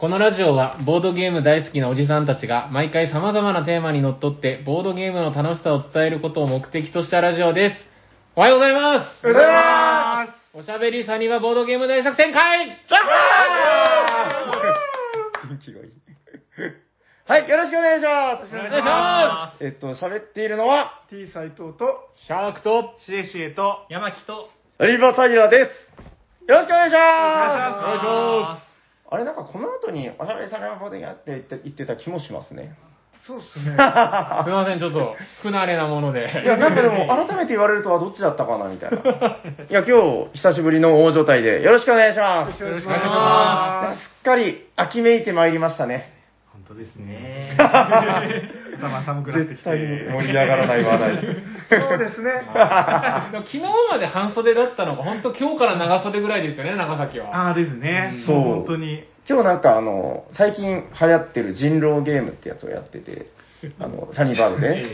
このラジオはボードゲーム大好きなおじさんたちが毎回様々なテーマにのっとってボードゲームの楽しさを伝えることを目的としたラジオです。おはようございますおはようございますおしゃべりさんにはボードゲーム大作戦会元気がいい。はい、よろしくお願いします。お願いしまえっと、喋っているのは、T 斎藤と、シャークと、シエシエと、山木と、リバタイラです。よろしくお願いします。お願いしますあれ、なんかこの後に、おしゃべりさんの方でやって言って言ってた気もしますね。そうっすね。すいません、ちょっと、不慣れなもので。いや、なんかでも、改めて言われるとはどっちだったかな、みたいな。いや、今日、久しぶりの大所帯で、よろしくお願いします。よろしくお願いしますっかり、秋めいてまいりましたね。本当ですね。頭寒くなってきて。盛り上がらない話題。そうですね。昨日まで半袖だったのが、本当今日から長袖ぐらいですよね、長崎は。ああですね。そう本当に。今日なんかあの、最近流行ってる人狼ゲームってやつをやってて、あの、サニーバードでね。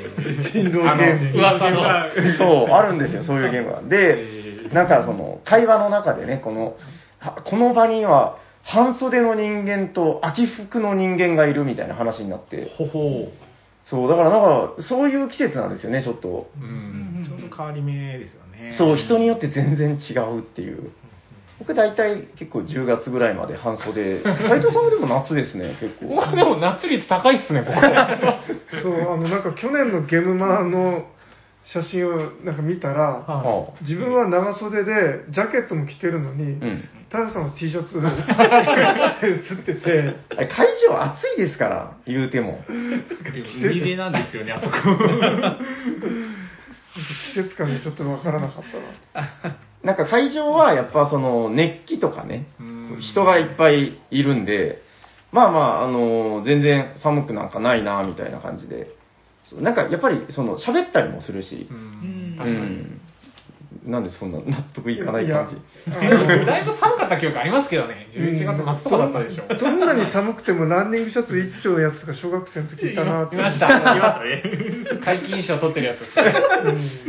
人狼ゲーム。噂のそう、あるんですよ、そういうゲームが。で、なんかその、会話の中でね、この、はこの場には、半袖の人間と秋服の人間がいるみたいな話になって、ほほそう、だからなんか、そういう季節なんですよね、ちょっと。う。うん。ちょうど変わり目ですよね。そう、人によって全然違うっていう。僕大体結構10月ぐらいまで半袖。斉藤さんもでも夏ですね、結構。僕でも夏率高いっすね、ここ。そう、あの、なんか去年のゲームマの写真をなんか見たら、は自分は長袖で、ジャケットも着てるのに、あうん。タヨさんは T シャツ 写ってて、あれ会場暑いですから、言うても。海辺なんですよね、あそこ。季節感がちょっとわからなかったな。なんか会場はやっぱその熱気とかね、うん人がいっぱいいるんで、まあまあ、あの、全然寒くなんかないな、みたいな感じで。なんかやっぱりその喋ったりもするしう、。うんんう確かに。ん。なんでそんな納得いかない感じ。だいぶ寒かった記憶ありますけどね。11月末とかだったでしょ。どんなに寒くてもランニングシャツ一丁のやつとか小学生の時いたなって。いました。いましたね。皆勤賞取ってるやつですね。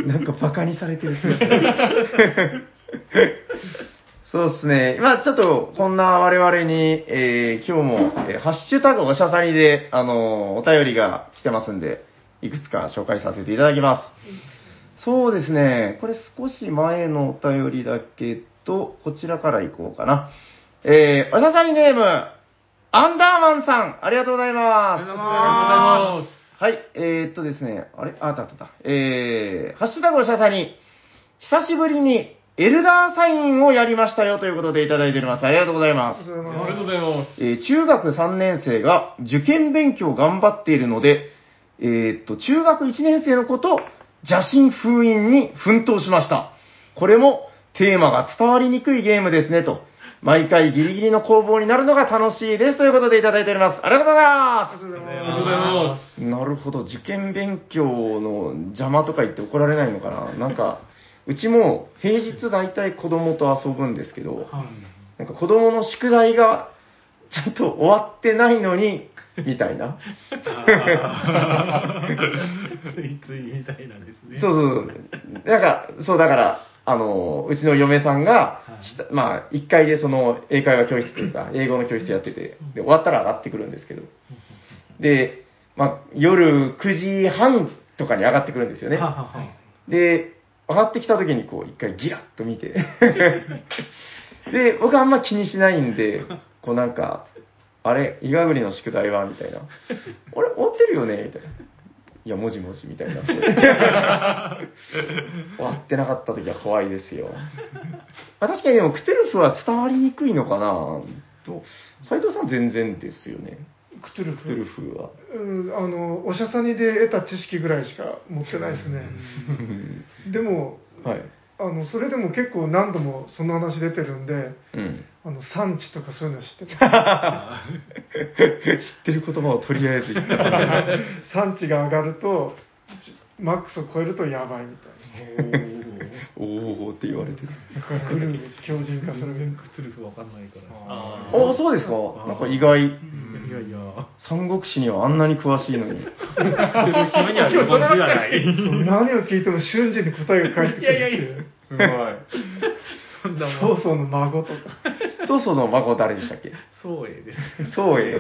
うんなんかバカにされてる気がするそうですね。まあちょっと、こんな我々に、えー今日も、えーハッシュタグおしゃさりで、あのーお便りが来てますんで、いくつか紹介させていただきます。そうですね。これ少し前のお便りだけど、こちらから行こうかな。えー、おしゃさりネーム、アンダーマンさん、ありがとうございます。ありがとうございます。はい、えー、っとですね、あれ？あ、あったあったあった。えー、ハッシュタグおしゃさに、久しぶりにエルダーサインをやりましたよということでいただいております。ありがとうございます。ありがとうございます。えー中学3年生が受験勉強頑張っているので、えーっと、中学1年生の子と邪神封印に奮闘しました。これもテーマが伝わりにくいゲームですねと。毎回ギリギリの攻防になるのが楽しいですということでいただいております。ありがとうございます。ありがとうございます。なるほど、受験勉強の邪魔とか言って怒られないのかななんか、うちも平日大体子供と遊ぶんですけど、なんか子供の宿題がちゃんと終わってないのに、みたいな。ついついみたいなんですね。そうそうそう。なんか、そうだから、あの、うちの嫁さんが、したまあ、1階でその英会話教室というか、英語の教室やってて、で、終わったら上がってくるんですけど、で、まあ、夜9時半とかに上がってくるんですよね。はははで、上がってきた時にこう、一回ギラッと見て。で、僕はあんま気にしないんで、こうなんか、あれ、イガグリの宿題はみたいな。あれ、終わってるよね？みたいな。いや、もじもじみたいにな。終わってなかった時は怖いですよ。まあ、確かにでも、クテルフは伝わりにくいのかな？と、斉藤さん全然ですよね。クトゥルクテルフ。フは。うん、あの、おしゃさにで得た知識ぐらいしか持ってないですね。でも、はい。あの、それでも結構何度もその話出てるんで、うん。あの、産地とかそういうの知ってま 知ってる言葉をとりあえず言った。産地が上がると、マックスを超えるとやばいみたいな。おーって言われてる。だから来る強靭化する。クトゥルフわかんないから。あああ、そうですか。なんか意外。いやいや、三国志にはあんなに詳しいのに。クトゥルフ島には日本ではない。何を聞いても瞬時に答えが返ってくるっていう。すごい。そんなもん曹操の孫とか、曹操の孫誰でしたっけ？そうえです。宗英。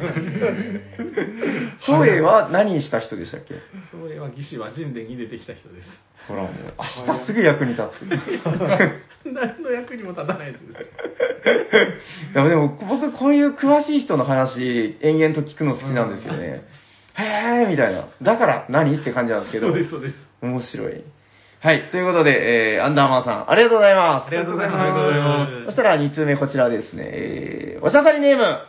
宗英は何した人でしたっけ？そうえは義士は人伝に出てきた人です。ほらもう、明日すぐ役に立つ。何の役にも立たないやつです。でもでも、僕こういう詳しい人の話、延々と聞くの好きなんですよね。へーみたいな。だから何？って感じなんですけど。そうです、そうです。面白い。はい。ということで、えー、アンダーマンさん、ありがとうございます。ありがとうございますありがとうございますそしたら2通目こちらですね。えー、おしゃさりネーム、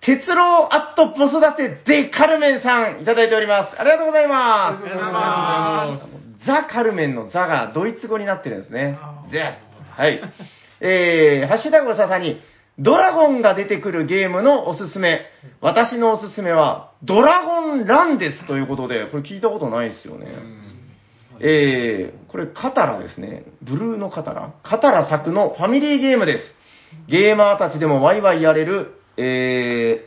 鉄郎アット子育てでカルメンさん、いただいております。ありがとうございます。ありがとうございまザ・カルメンのザがドイツ語になってるんですね。ザ。はい。えー、ハッシュタグおしゃさに、ドラゴンが出てくるゲームのおすすめ。私のおすすめは、ドラゴンランですということで、これ聞いたことないですよね。えー、これカタラですね。ブルーのカタラカタラ作のファミリーゲームです。ゲーマーたちでもワイワイやれる、え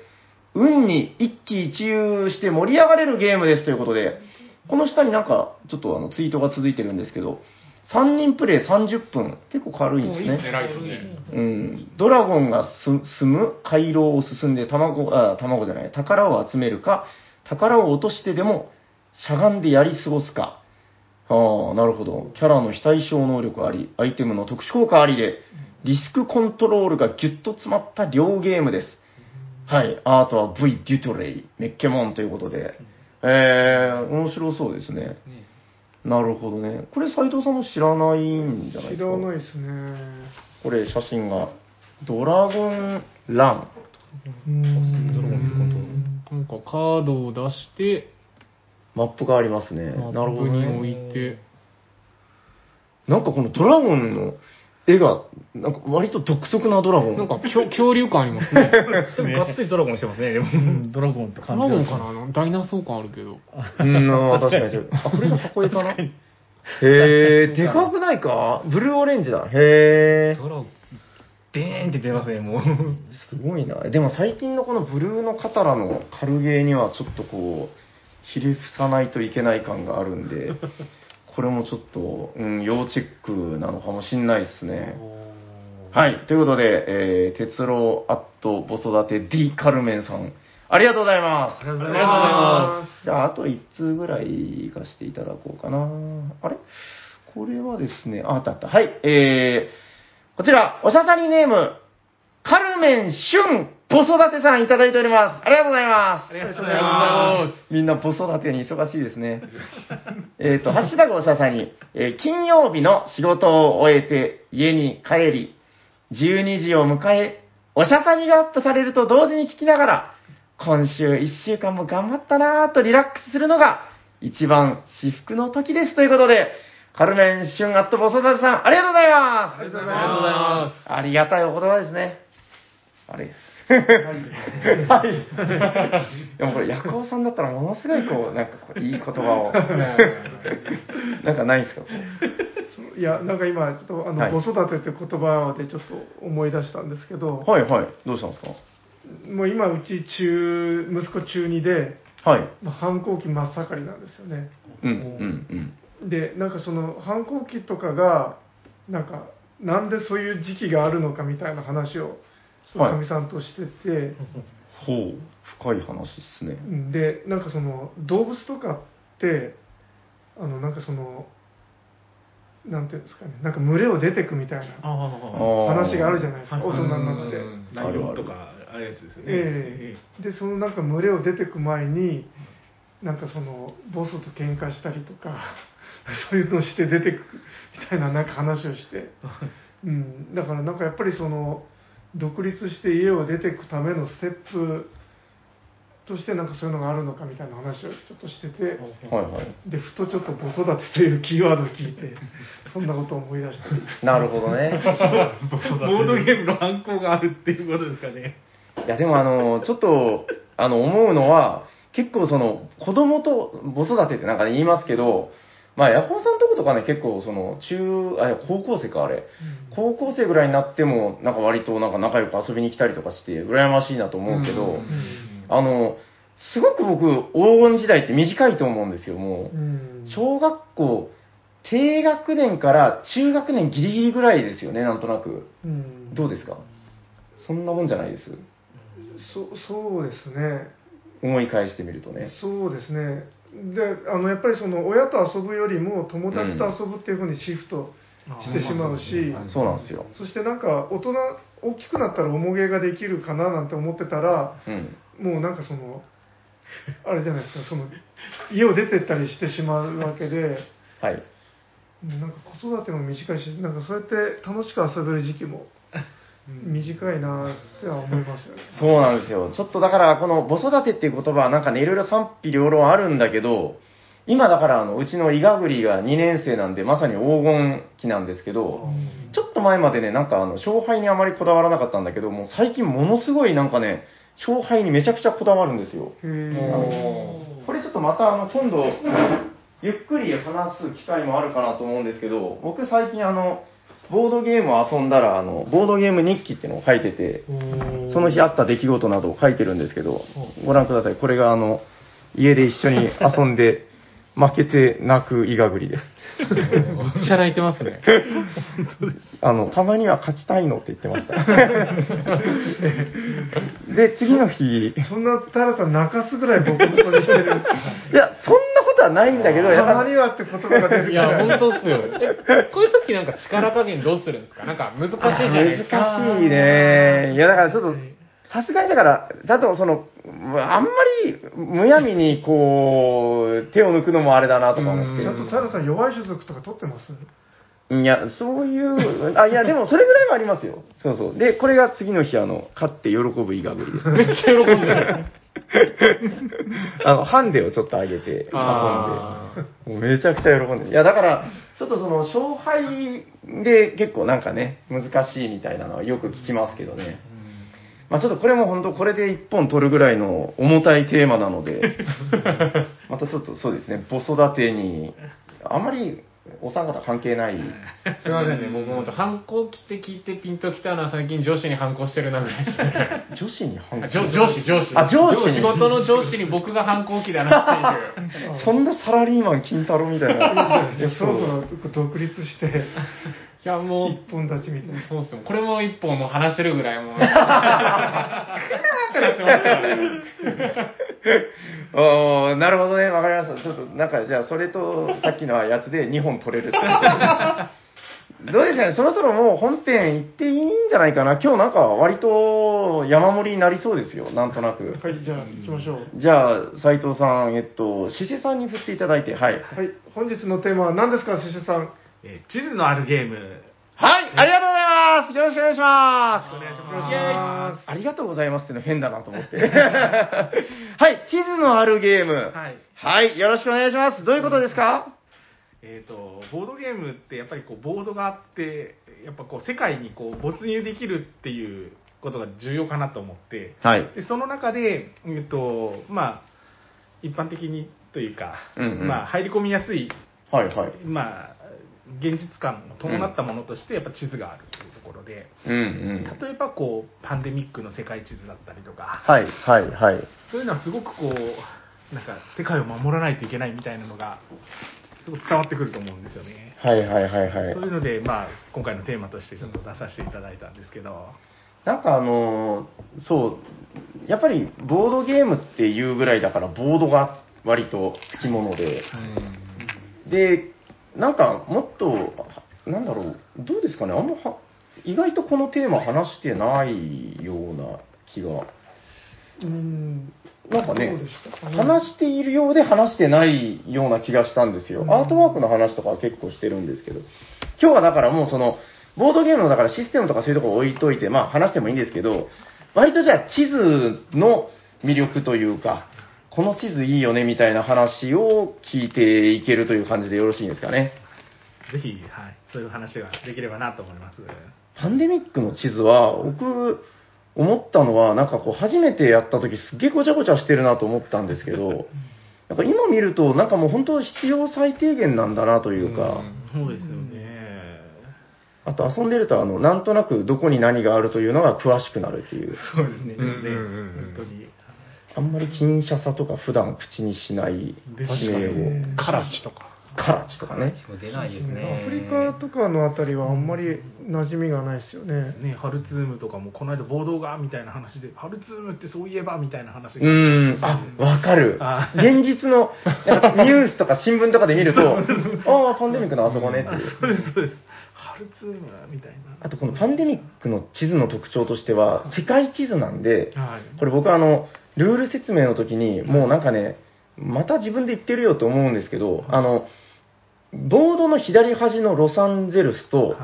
ー、運に一喜一憂して盛り上がれるゲームですということで、この下になんか、ちょっとあの、ツイートが続いてるんですけど、3人プレイ30分、結構軽いんですね。偉いですね。うん、ドラゴンがす住む？回廊を進んで卵、あ、卵じゃない、宝を集めるか、宝を落としてでもしゃがんでやり過ごすか。ああ、なるほど。キャラの非対称能力あり、アイテムの特殊効果ありで、リスクコントロールがギュッと詰まった両ゲームです。はい。アートは V デュトレイ、メッケモンということで。えー、面白そうですね。なるほどね。これ斉藤さんも知らないんじゃないですか？知らないですね。これ写真が、ドラゴンラン。うーんドラゴンってなんかカードを出して、マップがありますね。マなるほどップに置ね。いて、なんかこのドラゴンの絵が、なんか割と独特なドラゴン。なんか恐 恐竜感ありますね。でもがっつりドラゴンしてますね、でも。ドラゴンってド感じですラゴンかなダイナソー感あるけど。うん、あー 確かにそう。あ、これが箱絵かなへえ、でかくないか？ブルーオレンジだ。へえ。ドラゴン、でーんって出ますね、もう。すごいな。でも最近のこのブルーのカタラの軽ゲーにはちょっとこう、ひれ伏さないといけない感があるんで、これもちょっと、うん、要チェックなのかもしんないですね。はい。ということで、えー、鉄郎アット子育て D カルメンさん、ありがとうございます。ありがとうございまじゃあ、あと1通ぐらい行かせていただこうかな。あれ？これはですね、あ、あったあった。はい。えー、こちら、おしゃさりネーム、カルメンシュン子育てさんいただいております。ありがとうございます。ありがとうございます。みんな子育てに忙しいですね。えっと、ハッシュタグおしゃさに、えー金曜日の仕事を終えて家に帰り、12時を迎え、おしゃさにがアップされると同時に聞きながら、今週1週間も頑張ったなぁとリラックスするのが、一番至福の時ですということで、カルメンシュンアットボソダテさん、ありがとうございます。ありがとうございありがとうございまます。ありがたいお言葉ですね。あれ。はい。でもこれ、ヤクオさんだったらものすごいこう、なんかこう、いい言葉を。なんかないんですか？いや、なんか今、ちょっとあの、はい子育てって言葉でちょっと思い出したんですけど、うはいはい。どうしたんですか？もう今、うち中、息子中2で、はい。まあ、反抗期真っ盛りなんですよね。うんうんうん。で、なんかその反抗期とかが、なんか、なんでそういう時期があるのかみたいな話を、はいかみさんとしてて、ほう。深い話ですね。で、なんかその、動物とかって、あの、なんかその、なんていうんですかね、なんか群れを出てくみたいなあ話があるじゃないですか、はい大人になって。ライオンとか、ああいうやつですよね。ええ。でそのなんか群れを出てく前になんかそのボスと喧嘩したりとか そういうのをして出てくみたいななんか話をして、うん、だからなんかやっぱりその独立して家を出てくためのステップとしてなんかそういうのがあるのかみたいな話をちょっとしててはいはい。でふとちょっと子育てというキーワードを聞いてそんなことを思い出したり なるほどね。ボードゲームの反抗があるっていうことですかね。いや、でもあの、ちょっと、あの、思うのは、結構その、子供と子育てってなんか言いますけど、まあ、ヤホーさんとことかね、結構その、中、あ、高校生か、あれ。高校生ぐらいになっても、なんか割となんか仲良く遊びに来たりとかして、羨ましいなと思うけど、うんあの、すごく僕、黄金時代って短いと思うんですよ、もう。うん小学校、低学年から中学年ギリギリぐらいですよね、なんとなく。うんどうですか？そんなもんじゃないです？そそうですね。思い返してみるとね。そうですね。で、あの、やっぱりその、親と遊ぶよりも友達と遊ぶっていうふうにシフトしてしまうし、そうなんですよ。そしてなんか、大人、大きくなったら重げができるかななんて思ってたら、うん。もうなんかその、あれじゃないですか、その、家を出てったりしてしまうわけで、はい。なんか子育ても短いし、なんかそうやって楽しく遊べる時期も短いなっては思いますよね。そうなんですよ。ちょっとだから、この子育てっていう言葉はなんかね、いろいろ賛否両論あるんだけど、今だからあの、うちのイガグリが2年生なんで、まさに黄金期なんですけど、ちょっと前までね、なんかあの、勝敗にあまりこだわらなかったんだけど、もう最近ものすごいなんかね、勝敗にめちゃくちゃこだわるんですよ。これちょっとまたあの、今度、ゆっくり話す機会もあるかなと思うんですけど、僕最近あの、ボードゲームを遊んだら、あの、ボードゲーム日記っていうのを書いてて、その日あった出来事などを書いてるんですけど、ご覧ください。これがあの、家で一緒に遊んで、負けて泣くイガグリです。めっちゃ泣いてますね。あの、たまには勝ちたいのって言ってました。で、次の日、そんなタラさん泣かすぐらいボコボコにしてる。いや、そんなことはないんだけど、たまにはって言葉が出るいや。本当っすよ。え、こういう時なんか力加減どうするんですか？なんか難しいじゃないですか。難しいね。いや、だからちょっと、さすがにだから、だとその、あんまりむやみにこう、手を抜くのもあれだなとか思ってちゃんとタラさん弱い種族とか取ってます？いや、そういう、あ、いや、でもそれぐらいはありますよ。そうそう。で、これが次の日、あの、勝って喜ぶイガグリです。めっちゃ喜んでる。あの、ハンデをちょっと上げて遊んで、あもうめちゃくちゃ喜んでる。いや、だから、ちょっとその、勝敗で結構なんかね、難しいみたいなのはよく聞きますけどね。まあちょっとこれも本当これで一本取るぐらいの重たいテーマなので、またちょっとそうですね、子育てに、あんまりお三方関係ない？すいませんね、僕も反抗期って聞いてピンときたのは最近上司に反抗してるなぐらいですね。女子に反あ上上司、上司。あ上司に？仕事の上司に僕が反抗期だなっていう。そんなサラリーマン金太郎みたいな。そろそろ独立して、いや、もう、一本立ちみたいな。そうっすよ。これも一本もう話せるぐらいもう。クナーってなってますからね。おーなるほどね、わかりました。ちょっと、なんか、じゃあ、それと、さっきのやつで2本取れるってこと どうでしょうね、そろそろもう本編行っていいんじゃないかな？今日なんか、割と山盛りになりそうですよ、なんとなく。はい、じゃあ行きましょう。じゃあ、斉藤さん、えっと、ししさんに振っていただいて、はい。はい、本日のテーマは何ですか、シシさん。えー地図のあるゲーム。はい、ありがとうございますよろしくお願いしますお願いしお願いしまます。ありがとうございますっての変だなと思って。はい、地図のあるゲーム。す。はい。はい、よろしくお願いします。どういうことですか？えっ、と、ボードゲームってやっぱりこう、ボードがあって、やっぱこう、世界にこう、没入できるっていうことが重要かなと思って、はい。でその中で、えっ、と、まあ、一般的にというか、うんうんまあ、入り込みやすい、はい、はい。まあ、現実感を伴ったものとして、やっぱ地図があるというところで、うんうん。例えばこう、パンデミックの世界地図だったりとか、はい、はい、はい。そういうのはすごくこう、なんか世界を守らないといけないみたいなのが、すごく伝わってくると思うんですよね。はい、はい、はい、はいそういうので、まあ、今回のテーマとしてちょっと出させていただいたんですけど、なんかあのーそう、やっぱりボードゲームっていうぐらいだから、ボードが割とつきもので、で、なんかもっと、なんだろう、どうですかね、あんまは、意外とこのテーマ話してないような気が。うん。なんかねかね話しているようで話してないような気がしたんですよ。うんアートワークの話とかは結構してるんですけど、今日はだからもうその、ボードゲームのだからシステムとかそういうところ置いといて、まあ話してもいいんですけど、割とじゃあ地図の魅力というか、この地図いいよねみたいな話を聞いていけるという感じでよろしいんですかね。ぜひ、はい、そういう話ができればなと思います。パンデミックの地図は、僕、思ったのは、なんかこう、初めてやった時すっげえごちゃごちゃしてるなと思ったんですけど、なんか今見ると、なんかもう本当必要最低限なんだなというか、そうですよね。あと遊んでると、あの、なんとなくどこに何があるというのが詳しくなるっていう、そうですね。うんうんうんうん本当に。あんまり金車差とか普段口にしないです地名を。カラチとか。カラチとかね。も出ないですアね。フリカとかのあたりはあんまり馴染みがないですよね。ね、ハルツームとかもこの間暴動がみたいな話で、ハルツームってそういえばみたいな話がうーん、あ、わかるあ。現実の、ニュースとか新聞とかで見ると、ああ、パンデミックのあそこねっていう。そうです、そうです。ハルツームみたいあとこのパンデミックの地図の特徴としては、世界地図なんで、な。はい。これ僕はあの、ルール説明の時に、もうなんかね、また自分で言ってるよと思うんですけど、あの、ボードの左端のロサンゼルスと、はい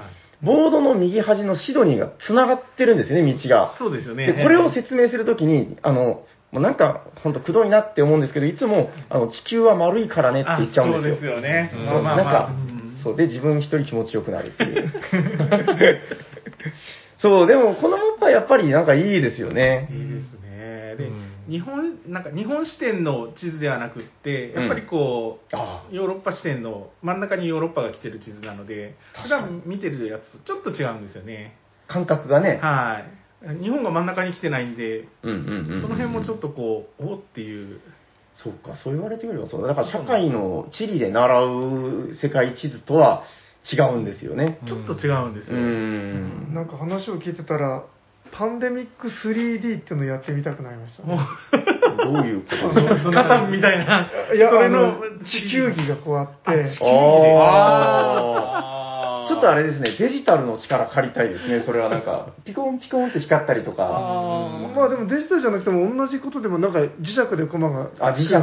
ボードの右端のシドニーが繋がってるんですよね、道が。そうですよね。で、これを説明するときに、あの、もうなんか、ほんとくどいなって思うんですけど、いつも、あの、地球は丸いからねって言っちゃうんですよ。あそうですよね。うんそうまあまあまあなんかうん、そう、で、自分一人気持ちよくなるっていう。そう、でも、このマップはやっぱりなんかいいですよね。いいですね。で、うん日本、なんか日本視点の地図ではなくって、やっぱりこう、あヨーロッパ視点の真ん中にヨーロッパが来てる地図なので、普段見てるやつとちょっと違うんですよね。感覚がね。はい。日本が真ん中に来てないんで、うんうんうんうんその辺もちょっとこう、おっていう。そうか、そう言われてみればそうだ。だから社会の地理で習う世界地図とは違うんですよね。ちょっと違うんですうよ。ん。なんか話を聞いてたら、パンデミック 3D っていうのをやってみたくなりましたね。どういうことですか？カタンみたいな。いや、それあのの、地球儀がこうあって、あー。ちょっとあれですね、デジタルの力借りたいですね、それはなんか、ピコンピコンって光ったりとか、まあでもデジタルじゃなくても同じことでもなんか磁石でコマが。あ、磁石で。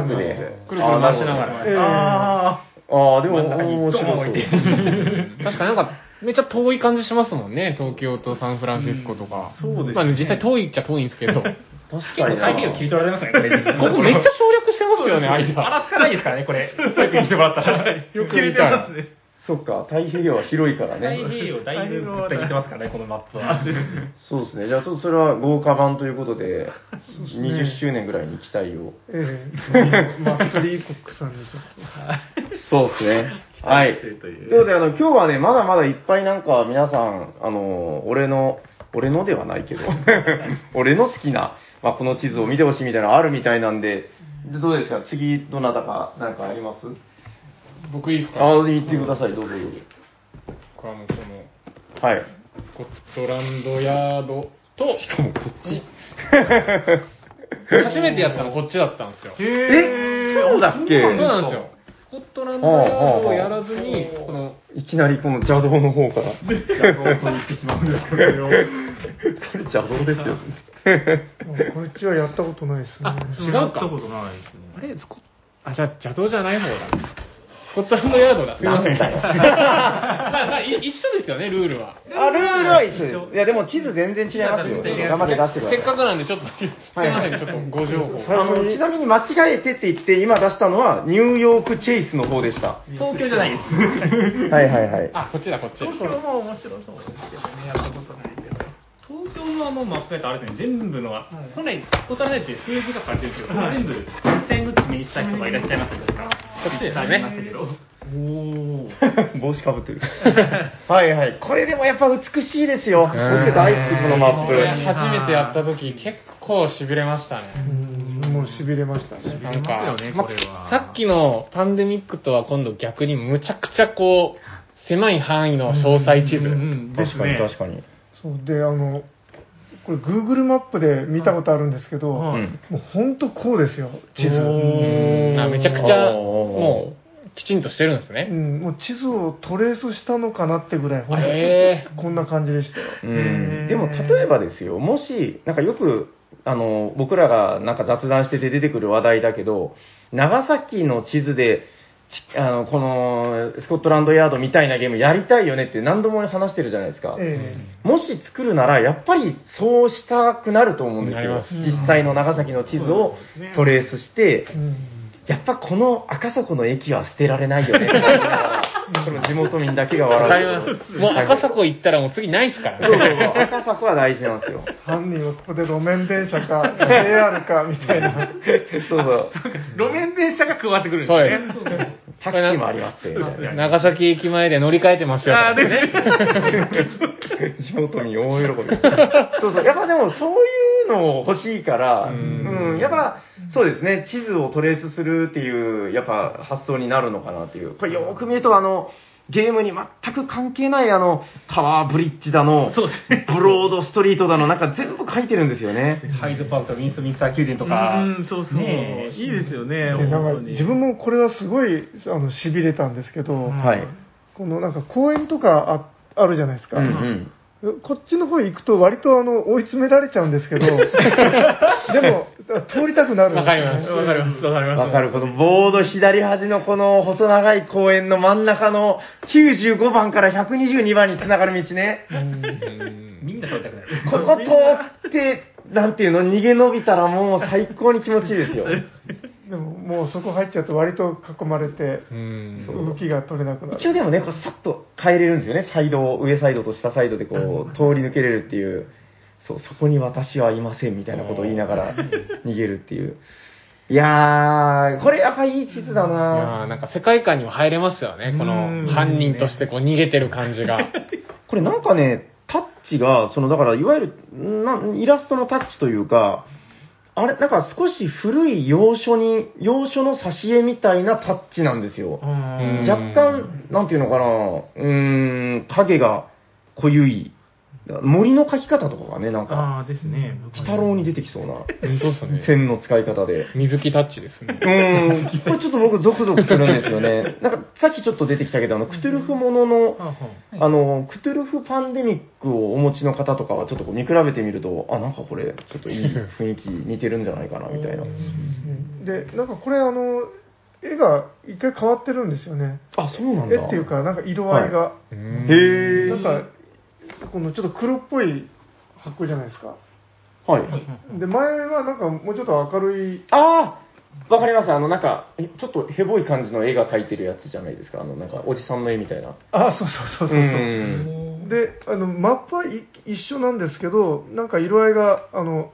くるくる回しながら。ええあああ、でも面白そう。確かになんか、めっちゃ遠い感じしますもんね。東京とサンフランシスコとか。そうですねまあ実際遠いっちゃ遠いんですけど。こ確かにな。太平洋切り取られますよね、これ。こめっちゃ省略してますよね、相手ばは。らつかないですからね、これ。こうやって見てもらったら。よく切れ見たらてます。ね。そっか、太平洋は広いから太ね。平洋だいぶぶった切ってますからね、このマップは。そうですね。じゃあちょっとそれは豪華版ということで、20周年ぐらいに期待を。ええ、マッツリーコックさんにちょっと。そうですね。はい。ということで、あの、今日はね、まだまだいっぱいなんか皆さん、あの、俺の、俺のではないけど、俺の好きな、まあ、この地図を見てほしいみたいなのあるみたいなんで、でどうですか？次、どなたか、なんかあります？僕いいですか？あ、言ってください、どうぞどうぞ。これはもうこの、はい。スコットランドヤードと、しかもこっち。初めてやったのこっちだったんですよ。えそうだっけ？そうなんですよ。スコットランドヤードをやらずに、この、いきなりこの邪道の方から。邪道と言ってしまうんですけど。これ邪道ですよ。こっちはやったことないですね。違うか。やったことないですね。あれ、あ、じゃあ邪道じゃない方だ。スコットランドヤードだ。すいません。まあまあ、い一緒ですよね、ルールは。あ、ルールは一緒です。いや、でも地図全然違いますよ。頑張って出してください。せっかくなんで、ちょっと、すいません、ちょっとご情報。あのちなみに間違えてって言って今出したのはニューヨークチェイスの方でした。東京じゃないです。はいはいはい。あ、こっちだ、こっち。東京も面白そうですけどね、やったことないけど。東京のあのマップやとあれですね、全部のは、本来、スコットランドって数字が書かれてるんですけど、それ全部、実際の地名にした人がいらっしゃいますよ、確か。こっちですね。したけど。帽子かぶってる。はいはい。これでもやっぱ美しいですよ。僕大好きこのマッこれプ。初めてやった時、結構痺れましたね。うんもう痺れましたね。なんかねまこれはさっきのパンデミックとは今度逆にむちゃくちゃこう、狭い範囲の詳細地図。うんうんです確かにね確かに。そうで、あの、これ Google マップで見たことあるんですけど、もう本当こうですよ、地図。うん。あめちゃくちゃ、もう、きちんとしてるんですうね。ん、もう地図をトレースしたのかなってぐらい、ほんとへこんな感じでしたよ。うん。でも例えばですよ、もし、なんかよく、あの、僕らがなんか雑談してて出てくる話題だけど、長崎の地図で、ちあの、この、スコットランドヤードみたいなゲームやりたいよねって何度も話してるじゃないですか。えもし作るなら、やっぱりそうしたくなると思うんですよ。す。実際の長崎の地図をトレースして。え、うんやっぱこの赤底の駅は捨てられないよね その地元民だけが笑う。もう赤坂行ったらもう次ないですからそうそうね。そう赤坂は大事なんですよ。犯人はここで路面電車か JR かみたいな。そうそう。路面電車が加わってくるんですはいね。タクシーもありますって、みたいな。長崎駅前で乗り換えてますよ。あーでね。地元民大喜び。そうそう。やっぱでもそういいうのを欲しいから、ううんん、やっぱ、そうですね、地図をトレースするっていう、やっぱ発想になるのかなっていう。これよーく見ると、あの、ゲームに全く関係ないあの、タワーブリッジだの、そうですね。ブロードストリートだの、なんか全部書いてるんですよね。ハイドパークとかウィンストミンスター宮殿とか。うん、そうそう。ねえいいですよね、でなんか本当に自分もこれはすごいあのしびれたんですけど、はい。このなんか公園とかああるじゃないですか、うんうん。こっちの方行くと割とあの追い詰められちゃうんですけど、でも通りたくなるんですよねわかりますわかります、わかります。わかる、このボード左端のこの細長い公園の真ん中の95番から122番につながる道ね。みんな通りたくなる。ここ通って、なんていうの、逃げ延びたらもう最高に気持ちいいですよ。でももうそこ入っちゃうと割と囲まれてうん。動きが取れなくなる一応でもね、こうさっと変えれるんですよね。サイドを、上サイドと下サイドでこう、通り抜けれるっていう。そう、そこに私はいませんみたいなことを言いながら逃げるっていう。いやー、これやっぱいい地図だいやなーなんか世界観にも入れますよね。こうんの犯人としてこう逃げてる感じが。これなんかね、タッチが、その、だから、いわゆる、なイラストのタッチというか、あれ、なんか少し古い洋書に、洋書の挿絵みたいなタッチなんですよ。ん若干、なんていうのかな、うーん、影が濃ゆい。森の描き方とかがね、なんか、ああですね。鬼太郎に出てきそうな本当ですね。線の使い方で。水木タッチですね。うーん、これちょっと僕ゾクゾクするんですよね。なんか、さっきちょっと出てきたけど、あの、クトゥルフものの、あの、クトゥルフパンデミックをお持ちの方とかはちょっとこう見比べてみると、あ、なんかこれ、ちょっといい雰囲気似てるんじゃないかな、みたいな。でなんかこれあの絵が一回変わってるんですよねあ、そうなんだ。絵っていうかなんか色合いが、うんへえ。なんかこのちょっと黒っぽい発光じゃないですかはい。で前はなんかもうちょっと明るいああわかります。あの、なんか、えちょっとヘボい感じの絵が描いてるやつじゃないですか。あの、なんか、おじさんの絵みたいな。あそうそうそうそうそううんであのマップはい一緒なんですけどなんか色合いがあの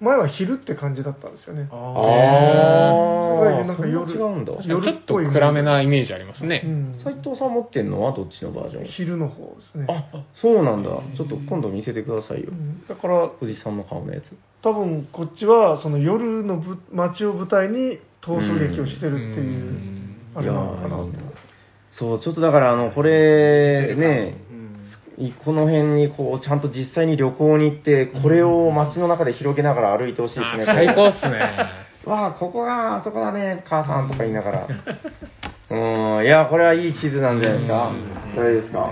前は昼って感じだったんですよね。あすごあいなんか夜そんな違うんだ。夜ちょっと暗めなイメージありますね。うん。斎藤さん持ってんのはどっちのバージョン？昼の方ですね。あ、そうなんだ。ちょっと今度見せてくださいよ。う。ん。だからおじさんの顔のやつ。多分こっちはその夜のぶ街を舞台に逃走劇をしてるっていうあれなのかな。そう、ちょっとだから、あの、これ、ね、この辺にこう、ちゃんと実際に旅行に行って、これを街の中で広げながら歩いてほしいですね。最高っすね。わあ、ここが、あそこだね、母さんとか言いながら。うん、いや、これはいい地図なんじゃないですか。これですか？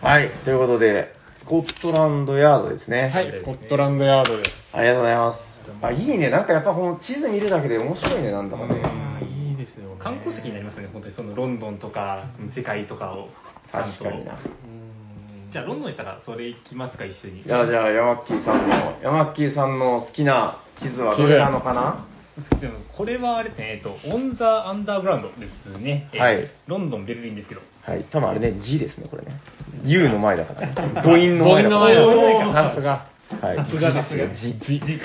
はい、ということで、スコットランドヤードですね。はい、スコットランドヤードです。ありがとうございます。あ、いいね。なんかやっぱこの地図見るだけで面白いね、なんだかね。いいですよ。観光石になりますよね、本当にそのロンドンとか、世界とかを。確かにな。じゃあ、ロンドン行ったらそれ行きますか、一緒に。いや、じゃあ、ヤマッキーさんの、ヤマッキーさんの好きな地図はどれなのかな？でもこれはあれですね、えっと、オン・ザ・アンダーグラウンドですね。えーはいロンドン、ベルリンですけど。はい。多分あれね、G ですね、これね。U の前だからね。母音の母前だから。さすが。はい。さすがですよ G じじ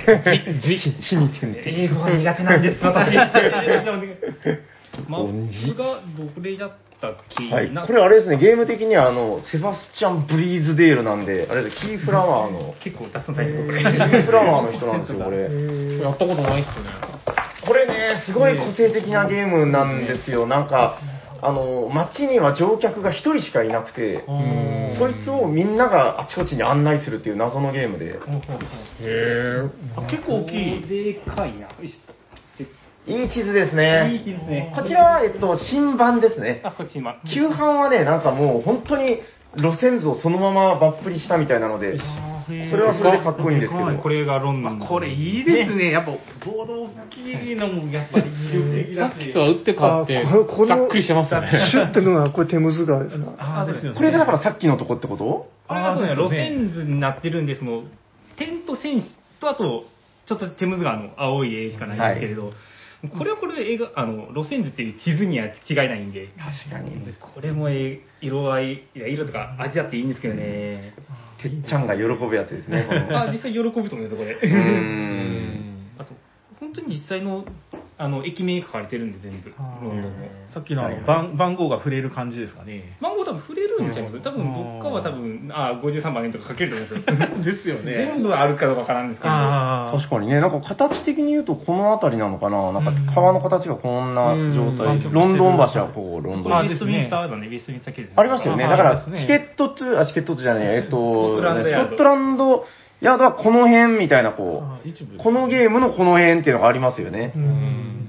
じし、しにてんね。英語が苦手なんです、私。マ音ッ字プがどれだったっけはい。なこれあれですね、ゲーム的にはあの、セバスチャン・ブリーズデールなんで、あれですキーフラワーの、結構出すの大変そう、こキれ。ーフラワーの人なんですよ、これ。やったことないっすね。これね、すごい個性的なゲームなんですよ。なんか、あの、街には乗客が一人しかいなくて、そいつをみんながあちこちに案内するっていう謎のゲームで、へえ。結構大きい。でかいな。いい地図ですいいね。気ですね。こちらは、えっと、新版ですね。あ、こっち今。旧版はね、なんかもう本当に路線図をそのままばっぷりしたみたいなので、それはそれでかっこいいんですけど。これがロンドン。これいいですね。やっぱ、ボード大きいのもやっぱり魅力的さだし。っきとは打って変わってざっくりしてますよね。シュッてのがこれテムズ川ですかあですよね。これがだからさっきのとこってこと？これがそうね路線図になってるんで、その、点と線と、あと、ちょっとテムズ川の青い絵しかないんですけれど、これはこれで映画、あの、路線図っていう地図には違いないんで、確かに。これもえ色合い、いや、色とか味あっていいんですけどね。てっちゃんが喜ぶやつですね。あ、実際喜ぶと思います、これ。うーん。あと、本当に実際のあの、駅名書かれてるんで、全部。ロンドンの。さっきのあの番番号が触れる感じですかね。番号多分触れるんちゃいます多分、どっかは多分、あ、53番ねとか書けると思うんですよ。ですよね。全部あるかどうかわからんですけど。あ確かにね、なんか形的に言うとこの辺りなのかななんか川の形がこんな状態。うんロンドン橋はこう、ロンドンウェストミンスターだね、ウェストミンスター系ですね。ありますよね。あだから、チケットツー、あ、チケットツーじゃねえ、えっと、スコットランドヤードスコットランドヤードはこの辺みたいな、こあ一部う、このゲームのこの辺っていうのがありますよねう。ん。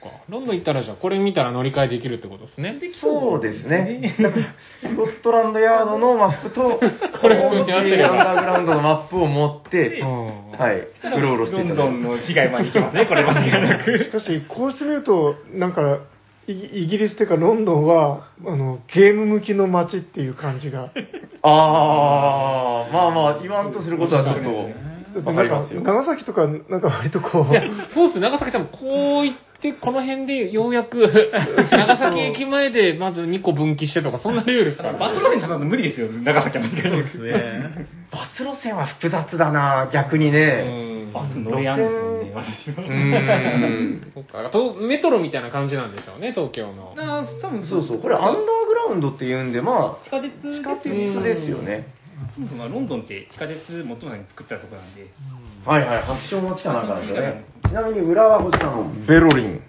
そっかロンドン行ったらじゃあこれ見たら乗り換えできるってことですね。そうですね。だからスコットランドヤードのマップと、これをアンダーグラウンドのマップを持って、はい、うろうろしていただドンの被害まで行きますね、これ間違いなく。しかし、こうしてみると、なんか、イギリスというかロンドンは、あの、ゲーム向きの街っていう感じが。あー、まあまあ、言わんとすることはちょっと、わかりますよ。長崎とか、なんか割とこうい、や、そうっす、長崎多分こう行って、この辺でようやく、長崎駅前でまず2個分岐してとか、そんなレベルですから。バトルにただ無理ですよ、長崎は間違いなく。ね。バス路線は複雑だな逆にね。うんバス乗れやんですよね、私は。うーん。そっか、とメトロみたいな感じなんでしょうね、東京の。あ多分そうそう、これアンダーグラウンドって言うんで、まあ、地下鉄地下鉄ですよね。そもそもロンドンって地下鉄最も先に作ったとこなんで、はいはい、発祥の地かなんかなんですよね。ちなみに裏はこちらのベロリン。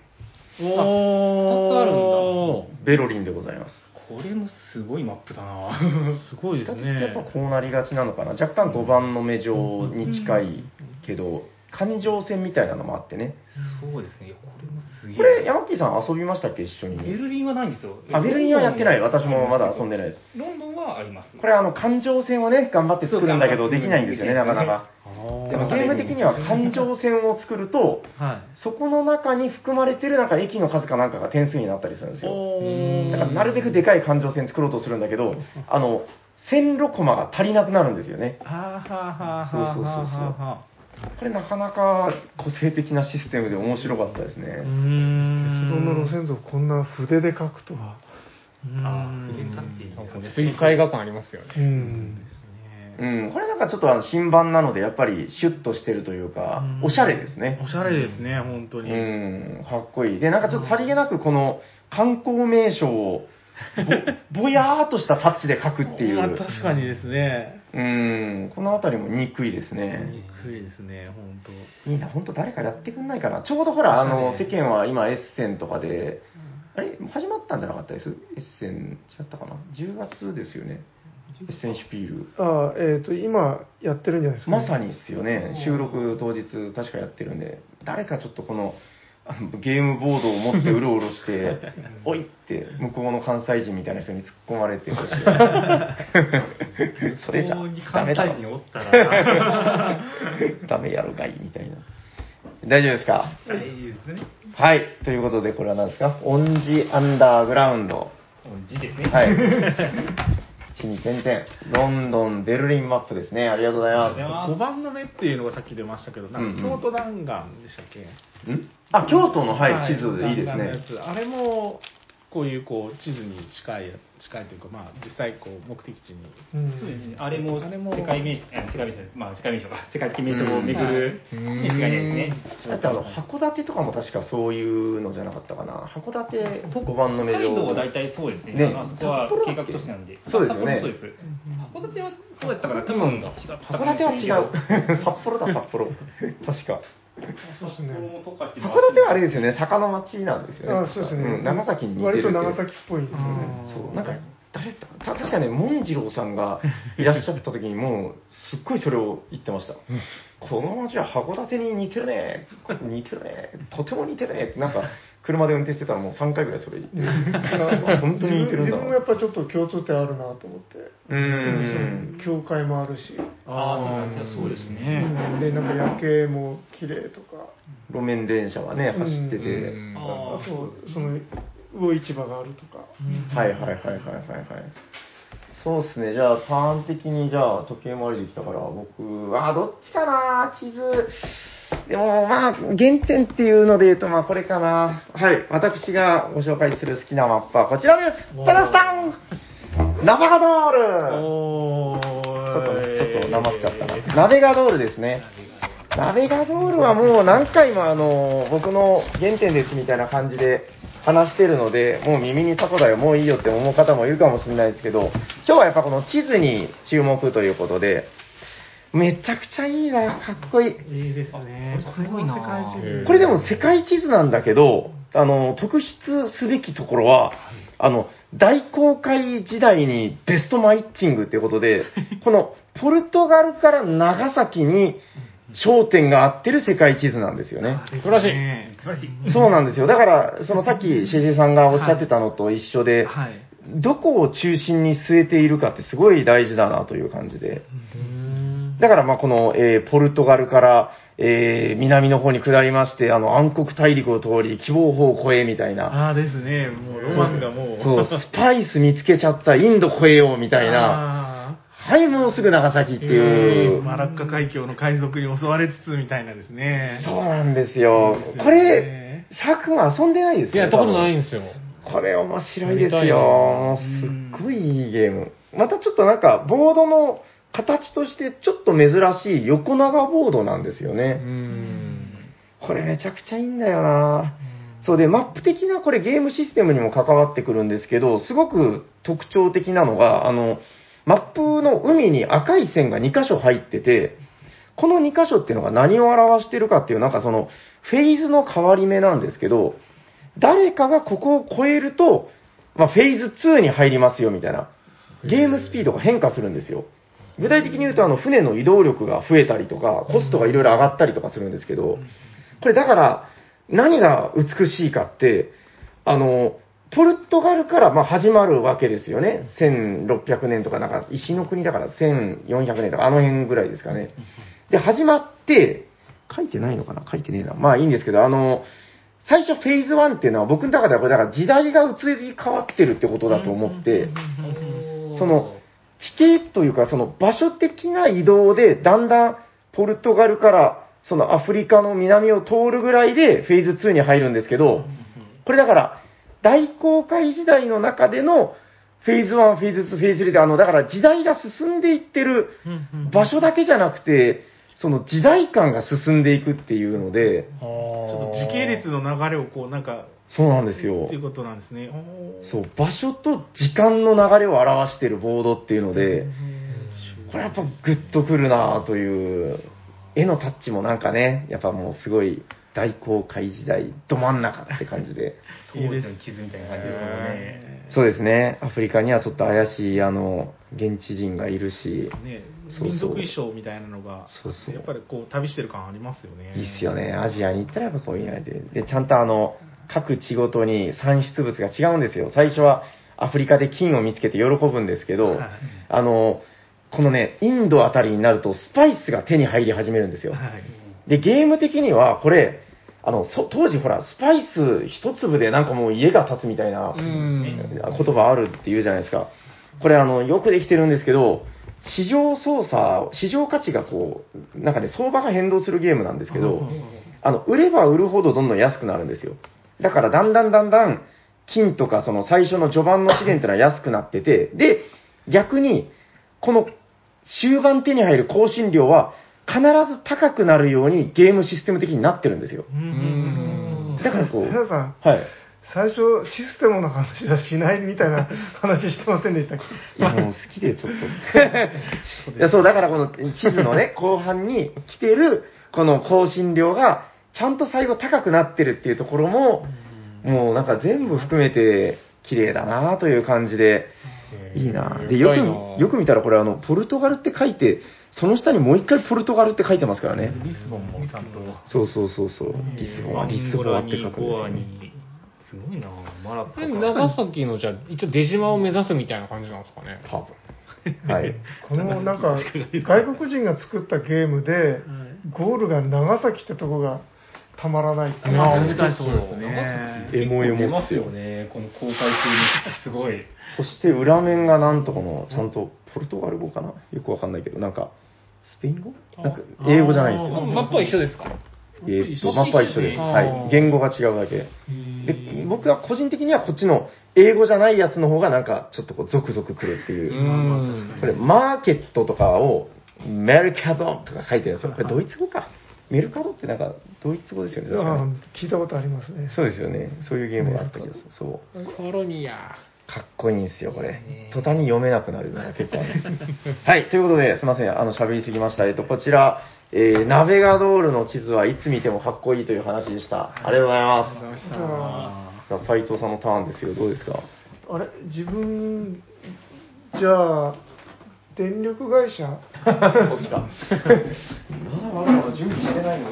お二つあるんだベロリンでございます。これもすごいマップだなすごいです地下鉄ってやっぱね。こうなりがちなのかな。若干5番の目状に近いけど、環状線みたいなのもあってね。そうですね、いやこれもすげえ。これ、ヤマッキーさん遊びましたっけ？一緒に。ベルリンはないんですよ。あ、ベルリンはやってない。私もまだ遊んでない。です。ロンドンはあります。これあの、環状線をね、頑張って作るんだけど、できないんですよね、なかなか。でもゲーム的には環状線を作ると、はそこの中に含まれてるなんか駅の数かなんかが点数になったりするんですい。よ。おだからなるべくでかい環状線作ろうとするんだけど、あの、線路コマが足りなくなるんですよね。そうそうそうそうこれなかなか個性的なシステムで面白かったですね。うーん鉄道の路線図をこんな筆で書くとは。あ筆立っていいですね水彩画感ありますよね。うん。うん、これなんかちょっとあの新版なので、やっぱりシュッとしてるというか、おしゃれですね。おしゃれですね、本当うに。ん、かっこいい。で、なんかちょっとさりげなくこの観光名所をぼ ぼやーっとしたタッチで書くっていまあう。確かにですね。うん、このあたりも憎いですね。憎いですね、本いいな、本当誰かやってくんないかな。ちょうどほら、あの、世間は今エッセンとかで、あれ始まったんじゃなかったです？エッセン、違ったかな ?10 月ですよね。エッセンシュピール。あえっ、と、今やってるんじゃないですか、まさにっすよね。収録当日確かやってるんで、誰かちょっとこの、ゲームボードを持ってうろうろして、おいって向こうの関西人みたいな人に突っ込まれてほしい。それじゃダメだダメやろがいみたいな。大丈夫ですか？大事ですね。はい。ということで、これは何ですか？オンジアンダーグラウンド。字ですね。はい。地に点々。ロンドン、ベルリンマップですね。ありがとうございます。5番の目っていうのがさっき出ましたけど、なんかうんうん京都弾丸でしたっけ、ん？あ、京都の、はい、地図いいですねあれも、こういうこう地図に近い、近いというか、まあ、実際こう目的地に。うんそうですね。あれもあれも世界名所、あ世界名所、まあ世界名所か、世界的名所を巡る、うんね、違いないですね。だってあの、函館とかも確かそういうのじゃなかったかな。函館、5番の目北海道は状。大体そうですね。ねあそこは札幌だっけ計画都市なんで。そうですよね札幌もそうです。函館はそうやったかな、多分函館は違う。札幌だ、札幌。確か。そうですね。函館はあれですよね、坂の町なんですよね。あそうですね、ん長崎に似てるっていう割と長崎っぽいんですよね。そう、なんか、誰だった確かね、モンジローさんがいらっしゃった時にもう、すっごいそれを言ってました。この街は函館に似てるね。似てるね。とても似てるね。ってなんか、車で運転してたらもう3回ぐらいそれ言って。あ 本当に似てるんだ自分もやっぱりちょっと共通点あるなと思って。うーん。教会もあるし、ああ、そうですよそうですね。で、なんか夜景も綺麗とか、路面電車がね、走ってて。うんあと、その、魚市場があるとか。はいはいはいはいはいはい。そうですね、じゃあ、ターン的に、じゃあ、時計回りできたから、僕、あー、どっちかな、地図。でも、まあ、原点っていうので言うと、まあ、これかな。はい、私がご紹介する好きなマップはこちらです。タラスタンナバガドールおちょっとね、ちょっとなまっちゃったな。ナベガドールですね。ナベガドールはもう何回もあの、僕の原点ですみたいな感じで話してるので、もう耳にタコだよ、もういいよって思う方もいるかもしれないですけど、今日はやっぱこの地図に注目ということで、めちゃくちゃいいな、かっこいい。いいですね。すごいなこれも世界地図これでも世界地図なんだけど、あの、特筆すべきところは、あの、大航海時代にベストマイッチングっていうことで、このポルトガルから長崎に焦点が合ってる世界地図なんですよね。素晴らしい。そうなんですよ。だから、そのさっきシェシェさんがおっしゃってたのと一緒で、はい。どこを中心に据えているかってすごい大事だなという感じで。だから、まあ、この、えーポルトガルから、えー南の方に下りまして、あの、暗黒大陸を通り、希望法を越えみたいな。ああですね。もうロマンがもう。そう、スパイス見つけちゃった、インド越えようみたいな。あはい、もうすぐ長崎ってーいう。マラッカ海峡の海賊に襲われつつみたいなですね。そうなんですよ。これ、シャークは遊んでないですよいや、やったことないんんですよ。これ面白いですよ。すっごいいいゲーム。またちょっとなんか、ボードの形としてちょっと珍しい横長ボードなんですようね。ん。これめちゃくちゃいいんだよな。そうで、マップ的なこれゲームシステムにも関わってくるんですけど、すごく特徴的なのが、あの、マップの海に赤い線が2箇所入ってて、この2箇所っていうのが何を表してるかっていう、なんかその、フェーズの変わり目なんですけど、誰かがここを超えると、まあ、フェーズ2に入りますよみたいな、ゲームスピードが変化するんですよ。具体的に言うと、あの、船の移動力が増えたりとか、コストがいろいろ上がったりとかするんですけど、これだから、何が美しいかって、あの、ポルトガルからまあ始まるわけですよね。1600年とか、なんか石の国だから1400年とか、あの辺ぐらいですかね。で、始まって、書いてないのかな？書いてねえな。まあいいんですけど、あの、最初フェーズ1っていうのは僕の中ではこれだから時代が移り変わってるってことだと思って、その地形というかその場所的な移動でだんだんポルトガルからそのアフリカの南を通るぐらいでフェーズ2に入るんですけど、これだから大航海時代の中でのフェーズ1、フェーズ2、フェーズ3で、あの、だから時代が進ん。でいってる場所だけじゃなくて、その時代感が進んでいくっていうので、ちょっと時系列の流れをこう、なんか、そうなんですよってい。うことなんですね。そう、場所と時間の流れを表しているボードっていうので、これやっぱグッとくるなという、絵のタッチもなんかね、やっぱもうすごい大航海時代、ど真ん中って感じで。当時の地図みたいな感じですもんね。そうですね、アフリカにはちょっと怪しい、あの、現地人がいるし、ね、民族衣装みたいなのが、そうそうやっぱりこう、旅してる感ありますよね。いいっすよね。アジアに行ったらやっぱこういうのやで。で、ちゃんとあの、各地ごとに産出物が違うんですよ。最初はアフリカで金を見つけて喜ぶんですけど、はいあの、このね、インドあたりになるとスパイスが手に入り始めるんですよ。はい。で、ゲーム的にはこれ、あの、そ当時ほら、スパイス一粒でなんかもう家が建つみたいなうん。言葉あるって言うじゃないですか。これあの、よくできてるんですけど、市場操作、市場価値がこう、なんかね、相場が変動するゲームなんですけど、あの、売れば売るほどどんどん安くなるんですよ。だからだんだんだんだん、金とかその最初の序盤の資源っていうのは安くなってて、で、逆に、この終盤手に入る更新量は必ず高くなるようにゲームシステム的になってるんですよ。うん。だからこう、皆さん、はい。最初、システムの話はしないみたいな 話してませんでしたっけ？いや、もう好きでちょっと。いや、そう、だからこの地図のね、後半に来てる、この更新量が、ちゃんと最後高くなってるっていうところも、もうなんか全部含めて、綺麗だなという感じで、いいなで、よくよく見たらこれあの、ポルトガルって書いて、その下にもう一回ポルトガルって書いてますからね。リスボンもちゃんと。そうそうそうそう。リスボンはリスボンって書くんですよね。に。すごいなマラッカこれ長崎のじゃあ、一応出島を目指すみたいな感じなんですかね。多分。はい。このなんか、外国人が作ったゲームで、ゴールが長崎ってとこがたまらないですね。まあ確かにそうですね。エモエモ出まっすよ。ね。この公開中に。すごい。そして裏面がなんとこの、ちゃんとポルトガル語かなよくわかんないけど、なんか、スペイン語？なんか、英語じゃないですよ。マップは一緒ですか？えーっと、マップは一緒です。はい。言語が違うだけ。で、僕は個人的にはこっちの英語じゃないやつの方がなんか、ちょっとこう、ゾクゾクくるっていうう。ん。これ、マーケットとかを、メルカドンとか書いてるんですよ。これドイツ語か。メルカドってなんか、ドイツ語ですよね、確。聞いたことありますね。そうですよね。そういうゲームがあった気がする。そう。コロニア。かっこいいんですよ、これ。途端に読めなくなるのが結構ある。はい、ということで、すいません、あの、喋りすぎました。えっと、こちら、えー、ナベガドールの地図はいつ見てもかっこいいという話でした。ありがとうございます。ざいましじゃあじゃあ斉藤さんのターンですよ、どうですか？あれ自分、じゃあ、電力会社？そっちか。まだ準備してないの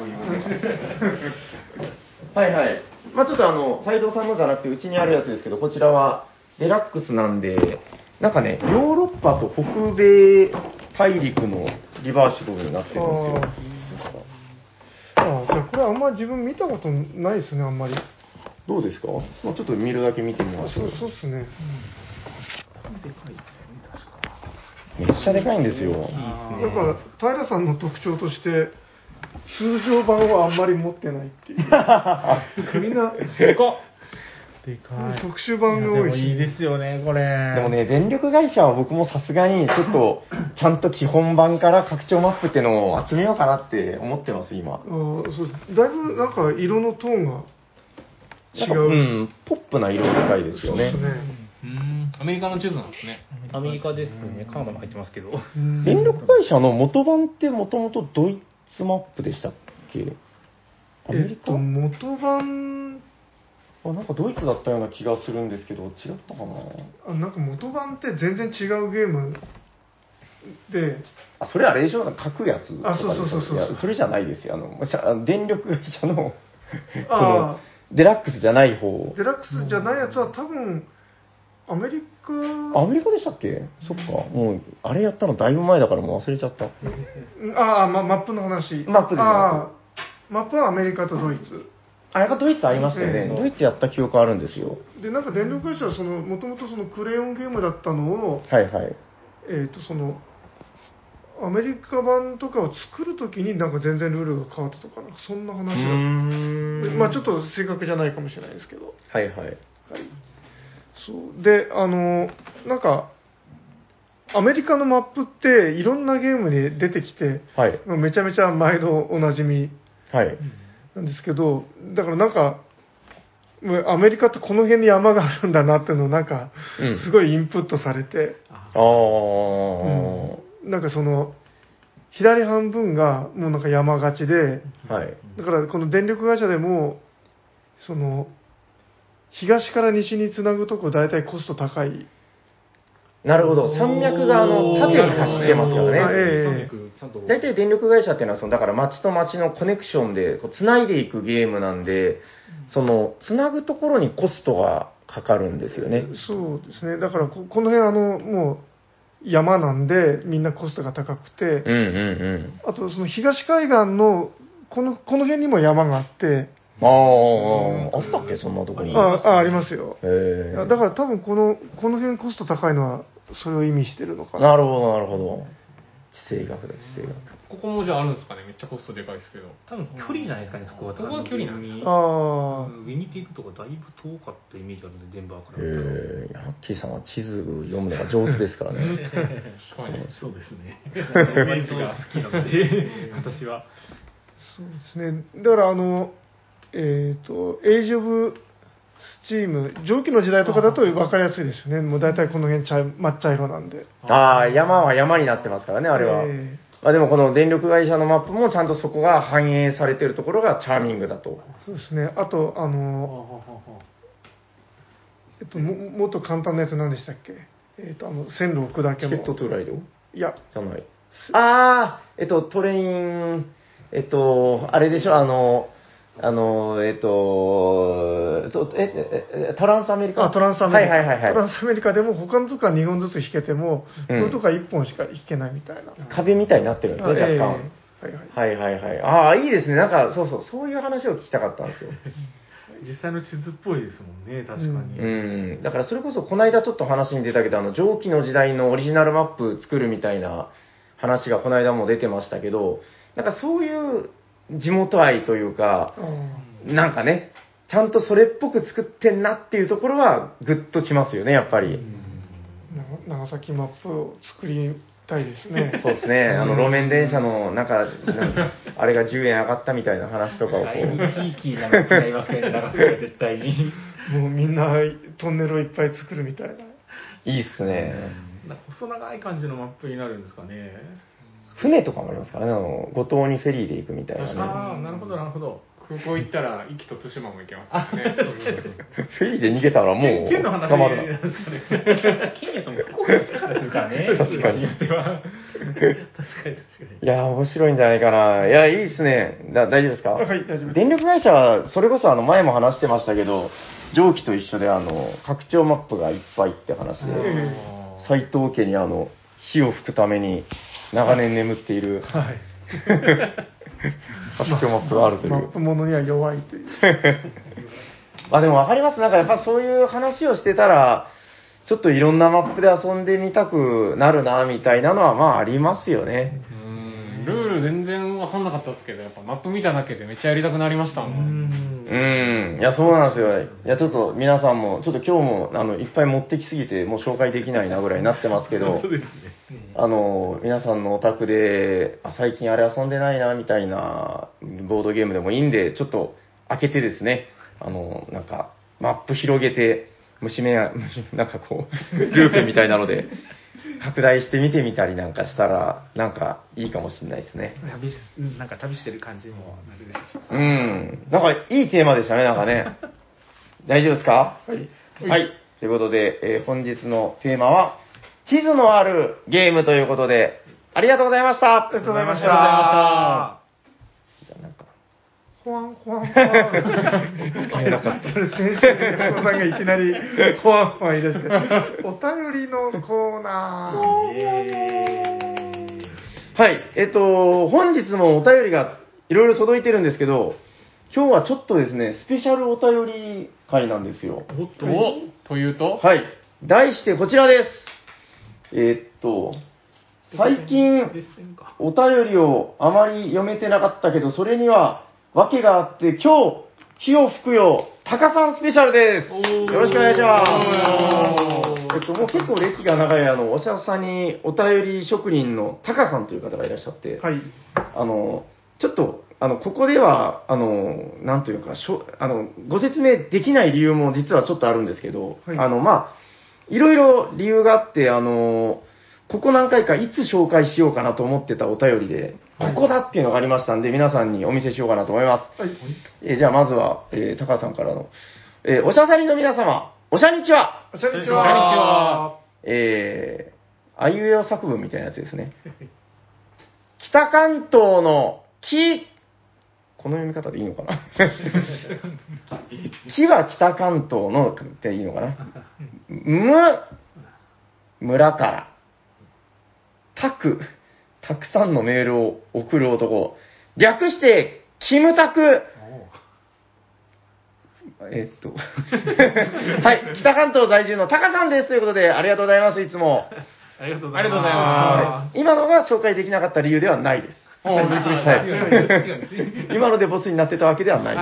はいはい。まあちょっとあの、斉藤さんのじゃなくて、うちにあるやつですけど、こちらはデラックスなんで、なんかね、ヨーロッパと北米大陸のリバーシブルになってるんですよ。ああじゃあこれあんま自分見たことないですね、あんまり。どうですか？まあちょっと見るだけ見てみましょそうう。そうっすね。めっちゃでかいんですよ。なんか、平さんの特徴として、通常版はあんまり持ってないっていう。みんな、でかっでかい。特殊版が多いし。いいですよね、これ。でもね、電力会社は僕もさすがに、ちょっと、ちゃんと基本版から拡張マップっていうのを集めようかなって思ってます、今。あーそうだいぶなんか色のトーンが違う。うん、ポップな色使いですよねそう。ですねうん。アメリカの地図なんですね。アメリカですね。カナダも入ってますけど。うん電力会社の元版ってもともとドイツマップでしたっけ？アメリカ、えっと、元版、あなんかドイツだったような気がするんですけど、違ったかな？あなんか元版って全然違うゲームで、あ、それあれでしょ書くやつとかあそうそうそうそういやそれじゃないですよ。あの、電力会社の、そあの、デラックスじゃない方。デラックスじゃないやつは多分、アメリカ、アメリカでしたっけ？そっか。もう、あれやったのだいぶ前だからもう忘れちゃった。ああ、ま、マップの話。マップですああマップはアメリカとドイツ。あ、やっぱドイツありましたよね。ええドイツやった記憶あるんですよ。で、なんか電力会社はその、もともとそのクレヨンゲームだったのを、はいはい。えっ、と、その、アメリカ版とかを作るときになんか全然ルールが変わったとか、なんかそんな話が。んまあちょっと正確じゃないかもしれないですけど。はいはい。はい。そう。で、あの、なんか、アメリカのマップっていろんなゲームに出てきて、はい。まあめちゃめちゃ毎度おなじみはい。なんですけど、だからなんか、もうアメリカってこの辺に山があるんだなっていうのをなんかうん、すごいインプットされて、ああ、なんかその、左半分がもうなんか山がちで、はい。だからこの電力会社でも、その、東から西につなぐとこ大体コスト高い。なるほど。山脈があの、縦に走ってますからね。大体電力会社っていうのは、その、だから街と街のコネクションで、こう、繋いでいくゲームなんで、その、繋ぐところにコストがかかるんですよね。そうですね。だからここの辺あの、もう山なんでみんなコストが高くて、うんうんあとその東海岸のこのこの辺にも山があって、うん。ああ、あったっけ？そんなとこに。ああありますよ。へえ。だから多分この、この辺コスト高いのはそれを意味してるのかな。なるほど、なるほど。地政学だ、地政学。ここもじゃああるんですかね？めっちゃコストでかいですけど。多分距離じゃないですかね、そこは。ここは距離なんああ、ウィニペグとかだいぶ遠かったイメージあるんで、デンバーからへ見たら。え、ヤッキーさんは地図読むのが上手ですからね。確かに。そうですね。割と好きなので、私は。そうですね。だからあの、えっ、と、エイジ・オブ・スチーム、蒸気の時代とかだと分かりやすいですよね。もう大体この辺茶抹茶色なんで。ああ、山は山になってますからね、あれは。えまあでもこの電力会社のマップもちゃんとそこが反映されてるところがチャーミングだと。そうですね。あと、あの、えっと、ももっと簡単なやつ何でしたっけ？えっと、あの、線路置くだけのチケッ。トトライド？いや、じゃない。ああ、えっと、トレイン、えっと、あれでしょ、あの、あの、えっと、とえ、ええトランスアメリカ？あトランスアメリカ。はいはいはいトラはい。ンスアメリカでも他のとこは2本ずつ弾けても、うんこういうとこは1本しか弾けないみたいな。壁みたいになってるんですね、若干。はいはい。はいはいはい。ああ、いいですね。なんか、そうそう、そういう話を聞きたかったんですよ。実際の地図っぽいですもんね、確かに。うん。だからそれこそ、この間ちょっと話に出たけど、あの、蒸気の時代のオリジナルマップ作るみたいな話がこの間も出てましたけど、なんかそういう地元愛というか、あなんかね、ちゃんとそれっぽく作ってんなっていうところは、グッときますよね、やっぱり。ー長長崎マップを作りたいですね。そうですね、あの、路面電車の、なんか、なんかあれが10円上がったみたいな話とかをこだいぶう、キーキーなの違いますけど、長瀬は絶対に。もうみんなトンネルをいっぱい作るみたいな。いいっすね。細長い感じのマップになるんですかね。船とかもありますからね、あの、五島にフェリーで行くみたいなね。ああ、なるほど、なるほど。空港行ったら、壱岐と対馬も行けますからね。フェリーで逃げたらも県う県の話捕まるな。なんですかね。金やとも福岡行ってからするからね。確かに。確かに、確かに。いやー、面白いんじゃないかな。いや、いいっすね。だ大丈夫ですか？はい大丈夫です電力会社は、それこそあの、前も話してましたけど、蒸気と一緒で、あの、拡張マップがいっぱいって話で、え斎藤家にあの、火を吹くために、長年眠っている、はい。拡張マップがあるというマッ。プものには弱いという。まあでもわかります。なんかやっぱそういう話をしてたら、ちょっといろんなマップで遊んでみたくなるな、みたいなのはまあありますよね。うんルール全然わかんなかったですけど、やっぱマップ見ただけでめっちゃやりたくなりましたもん。うん。いや、そうなんですよ。いや、ちょっと皆さんも、ちょっと今日も、あの、いっぱい持ってきすぎて、もう紹介できないなぐらいになってますけど、そうですね。あの、皆さんのお宅で、あ最近あれ遊んでないな、みたいな、ボードゲームでもいいんで、ちょっと開けてですね、あの、なんか、マップ広げて、虫目が、虫なんかこう、ルーペみたいなので、拡大して見てみたりなんかしたら、なんかいいかもしれないですね。旅し、なんか旅してる感じもなるでしょうし。うん。なんかいいテーマでしたね、なんかね。大丈夫ですか？はい。はい。ということで、えー本日のテーマは、地図のあるゲームということで、ありがとうございました。ありがとうございましありがとうございまじゃあなんか、ほわんほわんほわん。使えなかった。それ先週、横田さんがいきなり、ほわんほわん言い出して、お便りのコーナはい。えっと、本日もお便りがいろいろ届いてるんですけど、今日はちょっとですね、スペシャルお便り会なんですよ。おっと、というとはい。題してこちらです。えーっと、最近。お便りをあまり読めてなかったけど、それには訳があって、今日、火を吹くよ、タカさんスペシャルです。よろしくお願いします。えっと、もう結構歴が長い、あの、お茶さんにお便り職人のタカさんという方がいらっしゃって、ー。はい。あの、ちょっと、あの、ここでは、あの、なんというか、しょあの、ご説明できない理由も実はちょっとあるんですけど、はいあの、まあ、いろいろ理由があって、あの、ここ何回かいつ紹介しようかなと思ってたお便りで、ここだっていうのがありましたんで、皆さんにお見せしようかなと思います。はい。えーじゃあまずは、えー高橋さんからの、えーおしゃさりの皆様、おしゃにちはおしゃにちこんにちはは。えー、あいうえお作文みたいなやつですね。北関東の木、この読み方でいいのかな？木は北関東のっていいのかな？む、村から、たく、たくさんのメールを送る男。略して、キムタク。えっと、はい、北関東在住のタカさんですということで、ありがとうございます、いつも。ありがとうごありがとうございまはい今のが紹介できなかった理由ではないです。おーびっくりした。はい今のでボツになってたわけではない。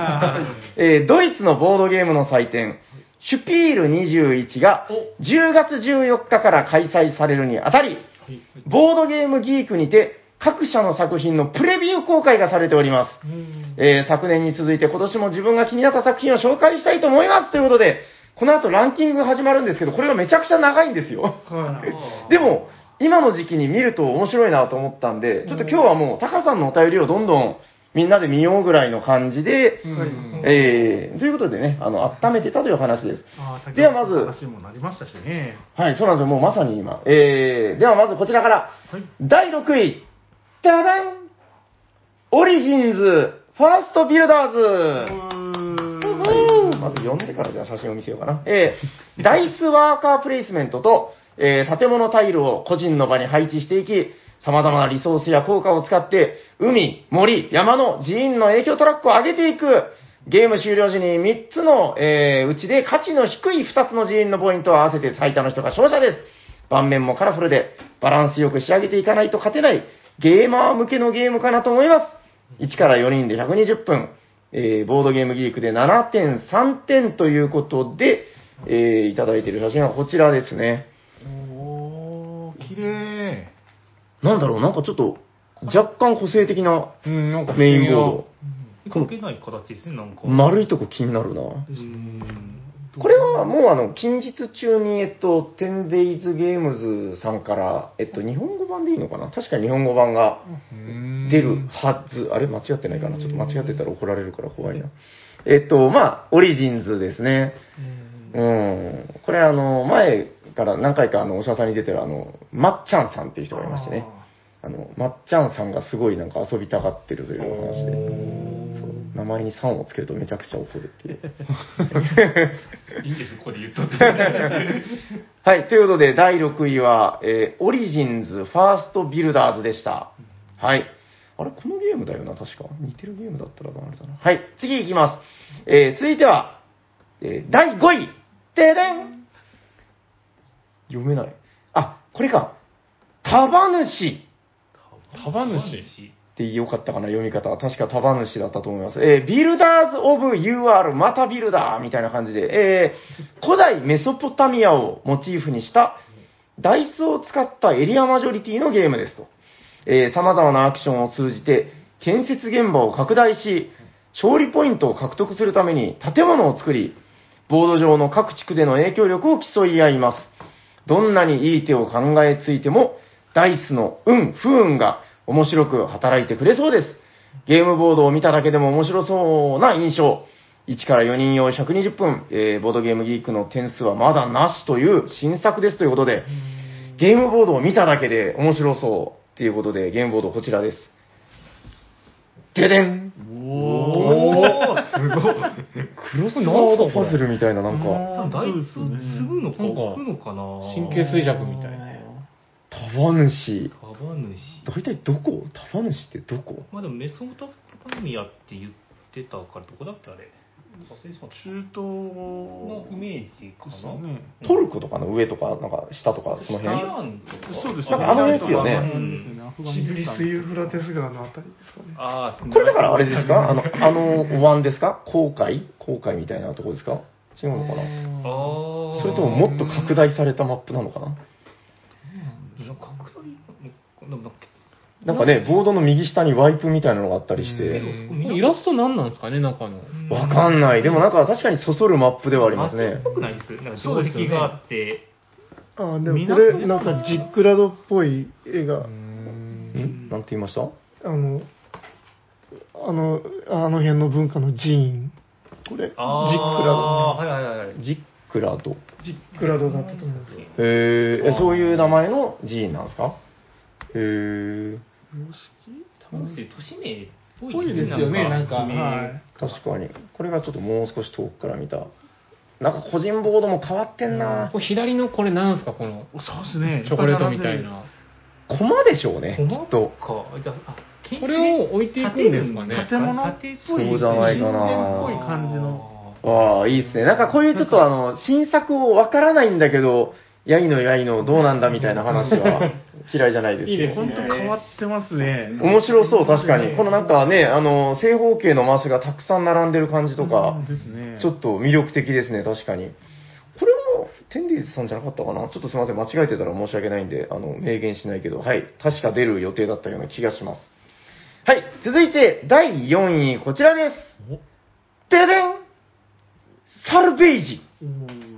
えードイツのボードゲームの祭典、シュピール21が10月14日から開催されるにあたり、ボードゲームギークにて各社の作品のプレビュー公開がされております。えー昨年に続いて今年も自分が気になった作品を紹介したいと思いますということで、この後ランキングが始まるんですけど、これがめちゃくちゃ長いんですよ。はい。でも、今の時期に見ると面白いなと思ったんで、ちょっと今日はもう、タカさんのお便りをどんどんみんなで見ようぐらいの感じで、うんえー、ということでね、あの、温めてたという話です。ではまずもなりましたしね。はい、そうなんですよ。もうまさに今。えー、ではまずこちらから、はい。第6位、ダダンオリジンズ、ファーストビルダーズ。はい、まず読んでからじゃあ写真を見せようかな。えー、ダイスワーカープレイスメントと、えー、建物タイルを個人の場に配置していき、様々なリソースや効果を使って、海、森、山の寺院の影響トラックを上げていく。ゲーム終了時に3つの、えー、うちで価値の低い2つの寺院のポイントを合わせて最多の人が勝者です。盤面もカラフルで、バランスよく仕上げていかないと勝てない、ゲーマー向けのゲームかなと思います。1から4人で120分、えー、ボードゲームギークで7.3点ということで、えー、いただいている写真はこちらですね。おー、綺麗。なんだろう、なんかちょっと、若干個性的なうん、なんかメインボード。関係ない形ですね、なんか。丸いとこ気になるな。これはもうあの、近日中に、えっと、10days games さんから、えっと、日本語版でいいのかな確か日本語版が出るはず。あれ間違ってないかなちょっと間違ってたら怒られるから怖いな。えっと、まあ、オリジンズですね。うん。これあの、前から何回かあの、おしゃさんに出てるあの、まっちゃんさんっていう人がいましてね。あの、まっちゃんさんがすごいなんか遊びたがってるというお話で。そう。名前に3をつけるとめちゃくちゃ怒るっていう。いいんです、ここで言っとって。はい、ということで、第6位は、えーオリジンズファーストビルダーズでした。はい。あれ、このゲームだよな、確か。似てるゲームだったらあれだな。はい、次行きます。えー続いては、えー第5位。ででん読めない。あ、これか。束主。束主ってよかったかな、読み方は。確か束主だったと思います。えービルダーズ・オブ・ UR、またビルダーみたいな感じで、えー古代メソポタミアをモチーフにした、ダイスを使ったエリアマジョリティのゲームですと。えー様々なアクションを通じて、建設現場を拡大し、勝利ポイントを獲得するために建物を作り、ボード上の各地区での影響力を競い合います。どんなにいい手を考えついても、ダイスの運、不運が面白く働いてくれそうです。ゲームボードを見ただけでも面白そうな印象。1から4人用120分、えーボードゲームギークの点数はまだなしという新作ですということで、ゲームボードを見ただけで面白そうっていうことで、ゲームボードこちらです。ででんお、すごい。クロスワードパズルみたいななんか、多分、ダイスを継ぐのか置くのかな神経衰弱みたいね。束主。束主。大体どこ？束主ってどこ？まあでもメソポタミアって言ってたからどこだっけあれ中東のイメージかな、ね。トルコとかの上とか、なんか下とか、その辺ランとかそうですねあの辺ですよね。シグリス・ユーフラテス川のあたりですかね。ああこれだからあれですかあの、あのお椀ですか航海航海みたいなとこですか違うのかなあそれとももっと拡大されたマップなのかな拡大なんだっけなんかね、ボードの右下にワイプみたいなのがあったりしうて、ん。イラスト何なんですかね、中の。わかんない。でもなんか確かにそそるマップではありますね。街っ。ぽくないですなんか定石があって、ああ、でもこれ、なんかジックラドっぽい絵が、ん。なんて言いました？あの、あの、あの辺の文化の寺院。これ、ジックラああーはいはいはいはい。ジックラド。ド。ジックラドだったと思うんですけど。へー。え、そういう名前の寺院なんですか？へー多分都市名っぽいですよねなんか確かに。これがちょっともう少し遠くから見た。なんか個人ボードも変わってんなこれ左のこれ何ですか、このそうですね。チョコレートみたいな。コマでしょうね、き駒っと。これを置いていくんですかね建物？っぽい、そうじゃないかなっぽい感じの。わあ、いいですね。なんかこういうちょっとあの、新作をわからないんだけど、やいのやいのどうなんだみたいな話は 嫌いじゃないですよ。いいです本当変わってますね。面白そう、確かに。このなんかね、あの、正方形のマスがたくさん並んでる感じとか、ですね。ちょっと魅力的ですね、確かに。これも、テンディーズさんじゃなかったかな？ちょっとすみません、間違えてたら申し訳ないんで、あの、明言しないけど、はい。確か出る予定だったような気がします。はい。続いて、第4位、こちらです。ででんサルベージ。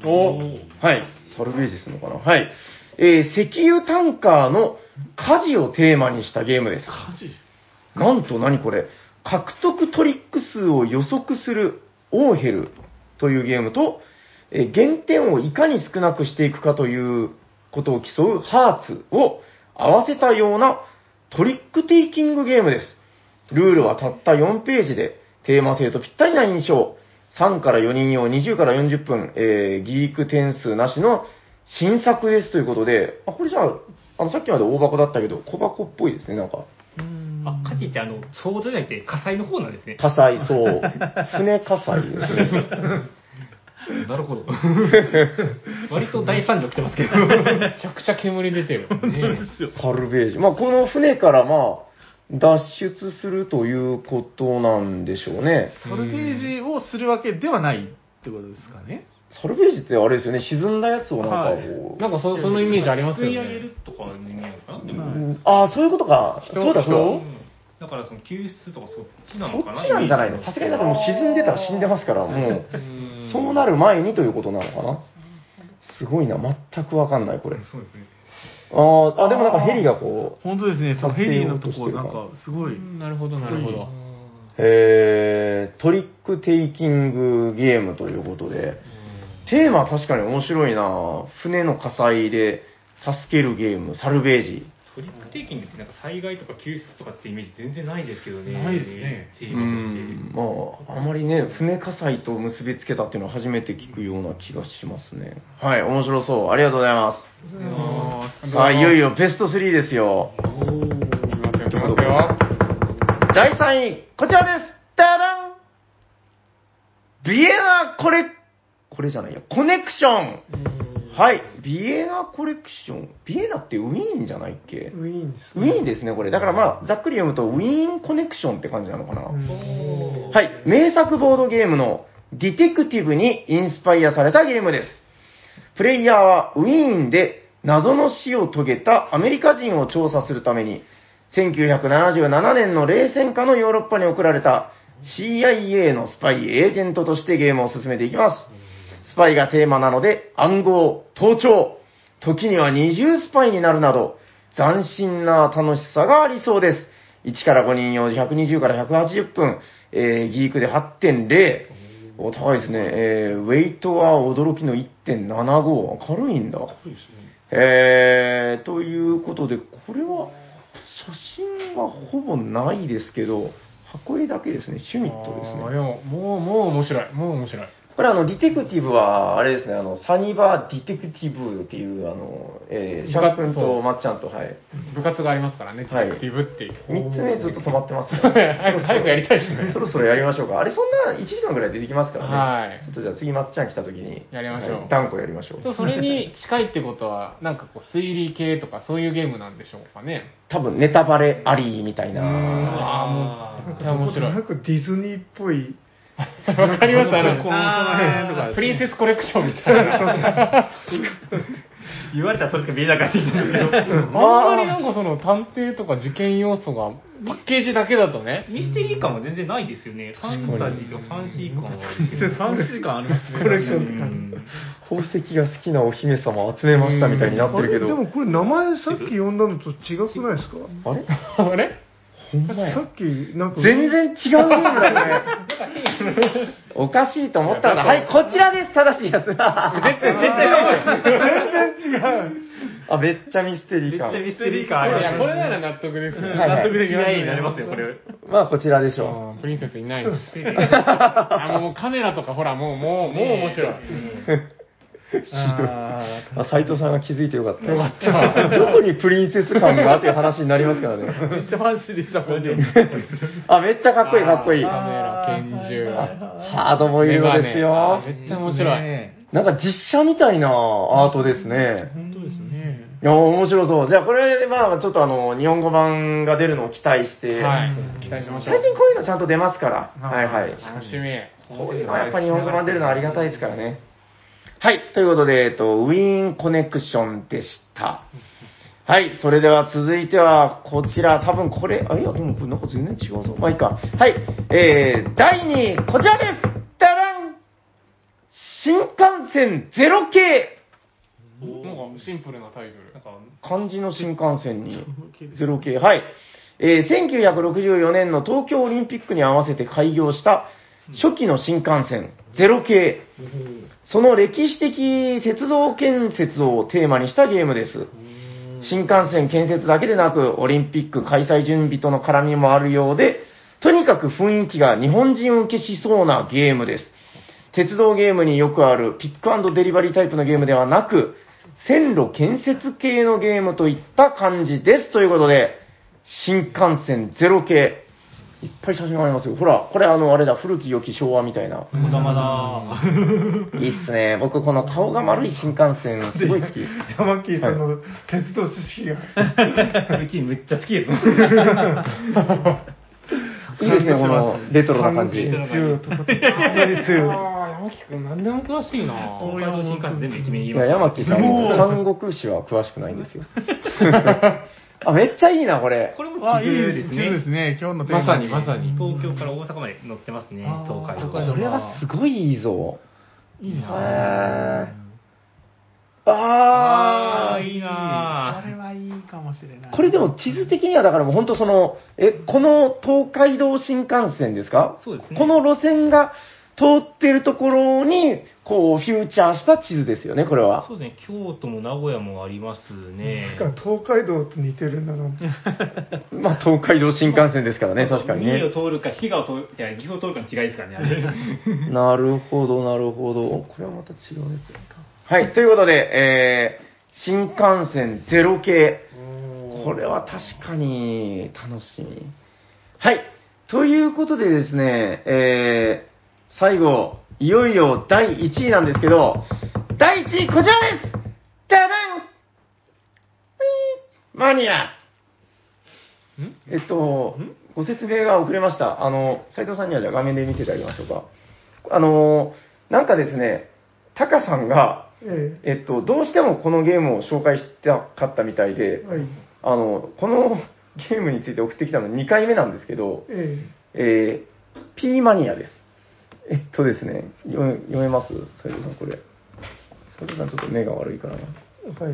おはい。サルベージするのかな？はい。えー石油タンカーの火事をテーマにしたゲームです。なんと何これ、獲得トリック数を予測するオーヘルというゲームと、えー減点をいかに少なくしていくかということを競うハーツを合わせたようなトリックテイキングゲームです。ルールはたった4ページで、テーマ性とぴったりな印象。3から4人用、20から40分、えーギーク点数なしの新作ですということで、あ、これじゃあ、あの、さっきまで大箱だったけど、小箱っぽいですね、なんか。あ火事ってあの想像じゃなくて火災の方なんですね火災、そう。船火災ですね。なるほど 割と大惨事起きてますけどめちゃくちゃ煙出てる。ねサルベージ。まあ、この船からまあ、脱出するということなんでしょうね。サルベージをするわけではないってことですかね。サルベージってあれですよね、沈んだやつをなんかはいこう、なんかそそのイメージありますよ吸い上げね。るとかの意味なのかなうんああ、そういうことか。人そうだそう人だからその救出とかそっちなのかなっちなんじゃないの？さすがにだってもう沈んでたら死んでますから、もう、そうなる前にということなのかなすごいな、全くわかんない、これ。そうですね。あーあ、でもなんかヘリがこう、本当ですね、そう助けよヘリのとこなんかすごい。なるほど、なるほど。えー、トリックテイキングゲームということで、テーマは確かに面白いな。船の火災で助けるゲーム、サルベージ。トリックテイキングってなんか災害とか救出とかってイメージ全然ないですけどね。ないですねうテーマとして。ん、まあ、あまりね、船火災と結びつけたっていうのは初めて聞くような気がしますね。はい、面白そう。ありがとうございます。さあ、いよいよベスト3ですよ。いきますよ、いきますよ。第3位、こちらです。ダダンビエナコレ、これじゃないや、コネクション。はい、ビエナコレクション。ビエナってウィーンじゃないっけ？ウィーンですウィーンですね、これ。だからまあ、ざっくり読むと、ウィーンコネクションって感じなのかな。うんはい、名作ボードゲームのディテクティブにインスパイアされたゲームです。プレイヤーはウィーンで謎の死を遂げたアメリカ人を調査するために、1977年の冷戦下のヨーロッパに送られた CIA のスパイエージェントとしてゲームを進めていきます。スパイがテーマなので暗号、盗聴、時には二重スパイになるなど、斬新な楽しさがありそうです。1から5人用120から180分、えー、ギークで8.0、お高いですね、えー、ウェイトは驚きの1.75、軽いんだ。えー、ということで、これは、写真はほぼないですけど、箱絵だけですね、シュミットですね。あーでも、もう、もう面白い。もう面白い。これあの、ディテクティブは、あれですね、あの、サニバーディテクティブっていう、あの、えー、シャープ君とまっちゃんと、はい。部活がありますからね、デはいィテクティブっていう。三つ目ずっと止まってます、早く、早くやりたいですね。そろそろやりましょうか。あれ、そんな1時間ぐらい出てきますからね。はいちょっとじゃあ次、まっちゃん来た時に。やりましょうはい断固やりましょう。でもそれに近いってことは、なんかこう、推理系とかそういうゲームなんでしょうかね。多分、ネタバレありみたいな。ああ、もう、いや面白い。なんかディズニーっぽいわかりますあの、この辺とかプリンセスコレクションみたいな。言われたらそれしか見えなかったんですけど。あんまりなんかその探偵とか事件要素がパッケージだけだとね。ミステリー感は全然ないですよね。ファンタジーとファンシー感はあるけど。3時間ありますね。コレクションってう感ん宝石が好きなお姫様を集めましたみたいになってるけど。でもこれ名前さっき呼んだのと違くないですか？あれ？あれ？ほんまやさ。っきなんか全然違うゲームだね。おかしいと思ったんだ。はい、こちらです、正しいやつ。絶対、絶対違う。あ、めっちゃミステリー感。ミステリー感ありますいや、これなら納得ですよ。はいはい納得できます嫌いになりますよ、これ。まあ、こちらでしょうんプリンセスいないです。あ、もうカメラとかほら、もう、もう、もう面白い。う。あ、斎藤さんが気づいてよかった。よかったどこにプリンセス感がっていう話になりますからね。めっちゃファンシーでしたもんね。あ、めっちゃかっこいい、かっこいい。カハメラ、拳銃。ードボイルドですよ。めっちゃ面白い。なんか実写みたいなアートですね。本当ですね。いや、面白そう。じゃあ、これで、まあ、ちょっとあの、日本語版が出るのを期待して、はい。期待しましょう最。近こういうのちゃんと出ますから。はいはい。楽しみ。こういうのはやっぱ日本語版出るのはありがたいですからね。はい。ということで、えっと、ウィーンコネクションでした。はい。それでは続いては、こちら、多分これ、あ、いや、でもこれなんか全然違うぞ。まあいいか。はい。えー、第2位、こちらですダラン新幹線ゼロ系なんかシンプルなタイトル。なんか、漢字の新幹線にゼロ系。はい。えー1964年の東京オリンピックに合わせて開業した初期の新幹線、ゼロ系。その歴史的鉄道建設をテーマにしたゲームです。新幹線建設だけでなく、オリンピック開催準備との絡みもあるようで、とにかく雰囲気が日本人受けしそうなゲームです。鉄道ゲームによくあるピックデリバリータイプのゲームではなく、線路建設系のゲームといった感じです。ということで、新幹線ゼロ系。いっぱい写真がありますよ。ほら、これあの、あれだ、古き良き昭和みたいな。こだまだ。いいっすね。僕、この顔が丸い新幹線、すごい好き。山木さんの鉄道知識が、うちめっちゃ好きですもん。いいですね、このレトロな感じ。あ。ああ、山木くん何でも詳しいな東海道新幹線全部駅名言いや。山木さん、三国志は詳しくないんですよ。あ、めっちゃいいな、これ。これもあ、いい地図ですすね。ですね。今日のテーマまさにまさに東京から大阪まで乗ってますね、東海道これはすごいいいぞ。いいなへーあー。あーいいなこれはいいかもしれない。これでも地図的にはだからもう本当その、え、この東海道新幹線ですか？そうですねこの路線が通ってるところに、こう、フューチャーした地図ですよね、これは。そうですね、京都も名古屋もありますね。なんか東海道と似てるんだな。まあ、東海道新幹線ですからね、確かにね。三重を通るか、滋賀を通る、いや、岐阜を通るかの違いですからね、あれ。なるほど、なるほど。これはまた違うやつ。はい、ということで、えー、新幹線ゼロ系。これは確かに楽しみ。はい。ということでですね、えー、最後、いよいよ第1位なんですけど、第1位こちらですダダンマニアえっと、ご説明が遅れました。あの、斉藤さんにはじゃあ画面で見せてあげましょうか。あの、なんかですね、タカさんが、ええっと、どうしてもこのゲームを紹介したかったみたいでえ、はい。あの、このゲームについて送ってきたの2回目なんですけど、ええー、P マニアです。えっとですね、読め読めます？斉藤さん、これ。斉藤さん、ちょっと目が悪いからな。えはい。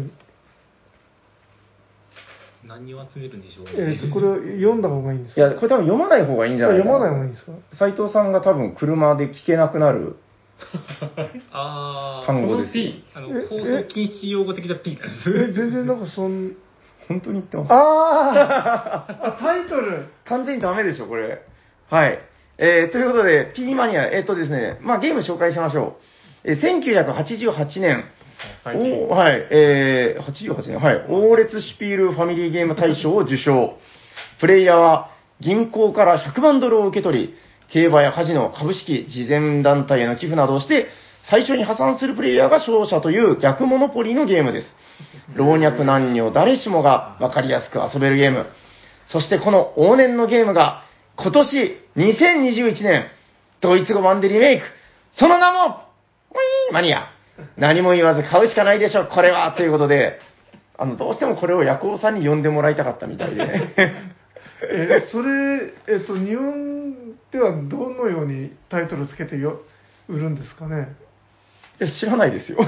何を集めるんでしょう？えっと、これを読んだ方がいいんですか？いや、これ多分読まない方がいいんじゃないか読まない方がいいんですか？斉藤さんが多分車で聞けなくなる あー、単語です。あの、え放送禁止用語的な P なんです。え、全然なんかそん、本当に言ってます？あー あ、タイトル。完全にダメでしょ、これ。はい。えー、ということで、P マニア、えっとですね、まあゲーム紹介しましょう。えー、1988年。おはい、えー、88年、はい、オーレツシュピールファミリーゲーム大賞を受賞。プレイヤーは銀行から100万ドルを受け取り、競馬やカジノ、株式、慈善団体への寄付などをして、最初に破産するプレイヤーが勝者という逆モノポリーのゲームです。老若男女誰しもが分かりやすく遊べるゲーム。そしてこの往年のゲームが今年2021年ドイツ語版でリメイク。その名も、ウィーンマニア。何も言わず買うしかないでしょ、これは。ということで、あの、どうしてもこれをヤクオさんに呼んでもらいたかったみたいで。え、それ、えっと、日本ではどのようにタイトルつけてよ売るんですかね？いや、知らないですよ。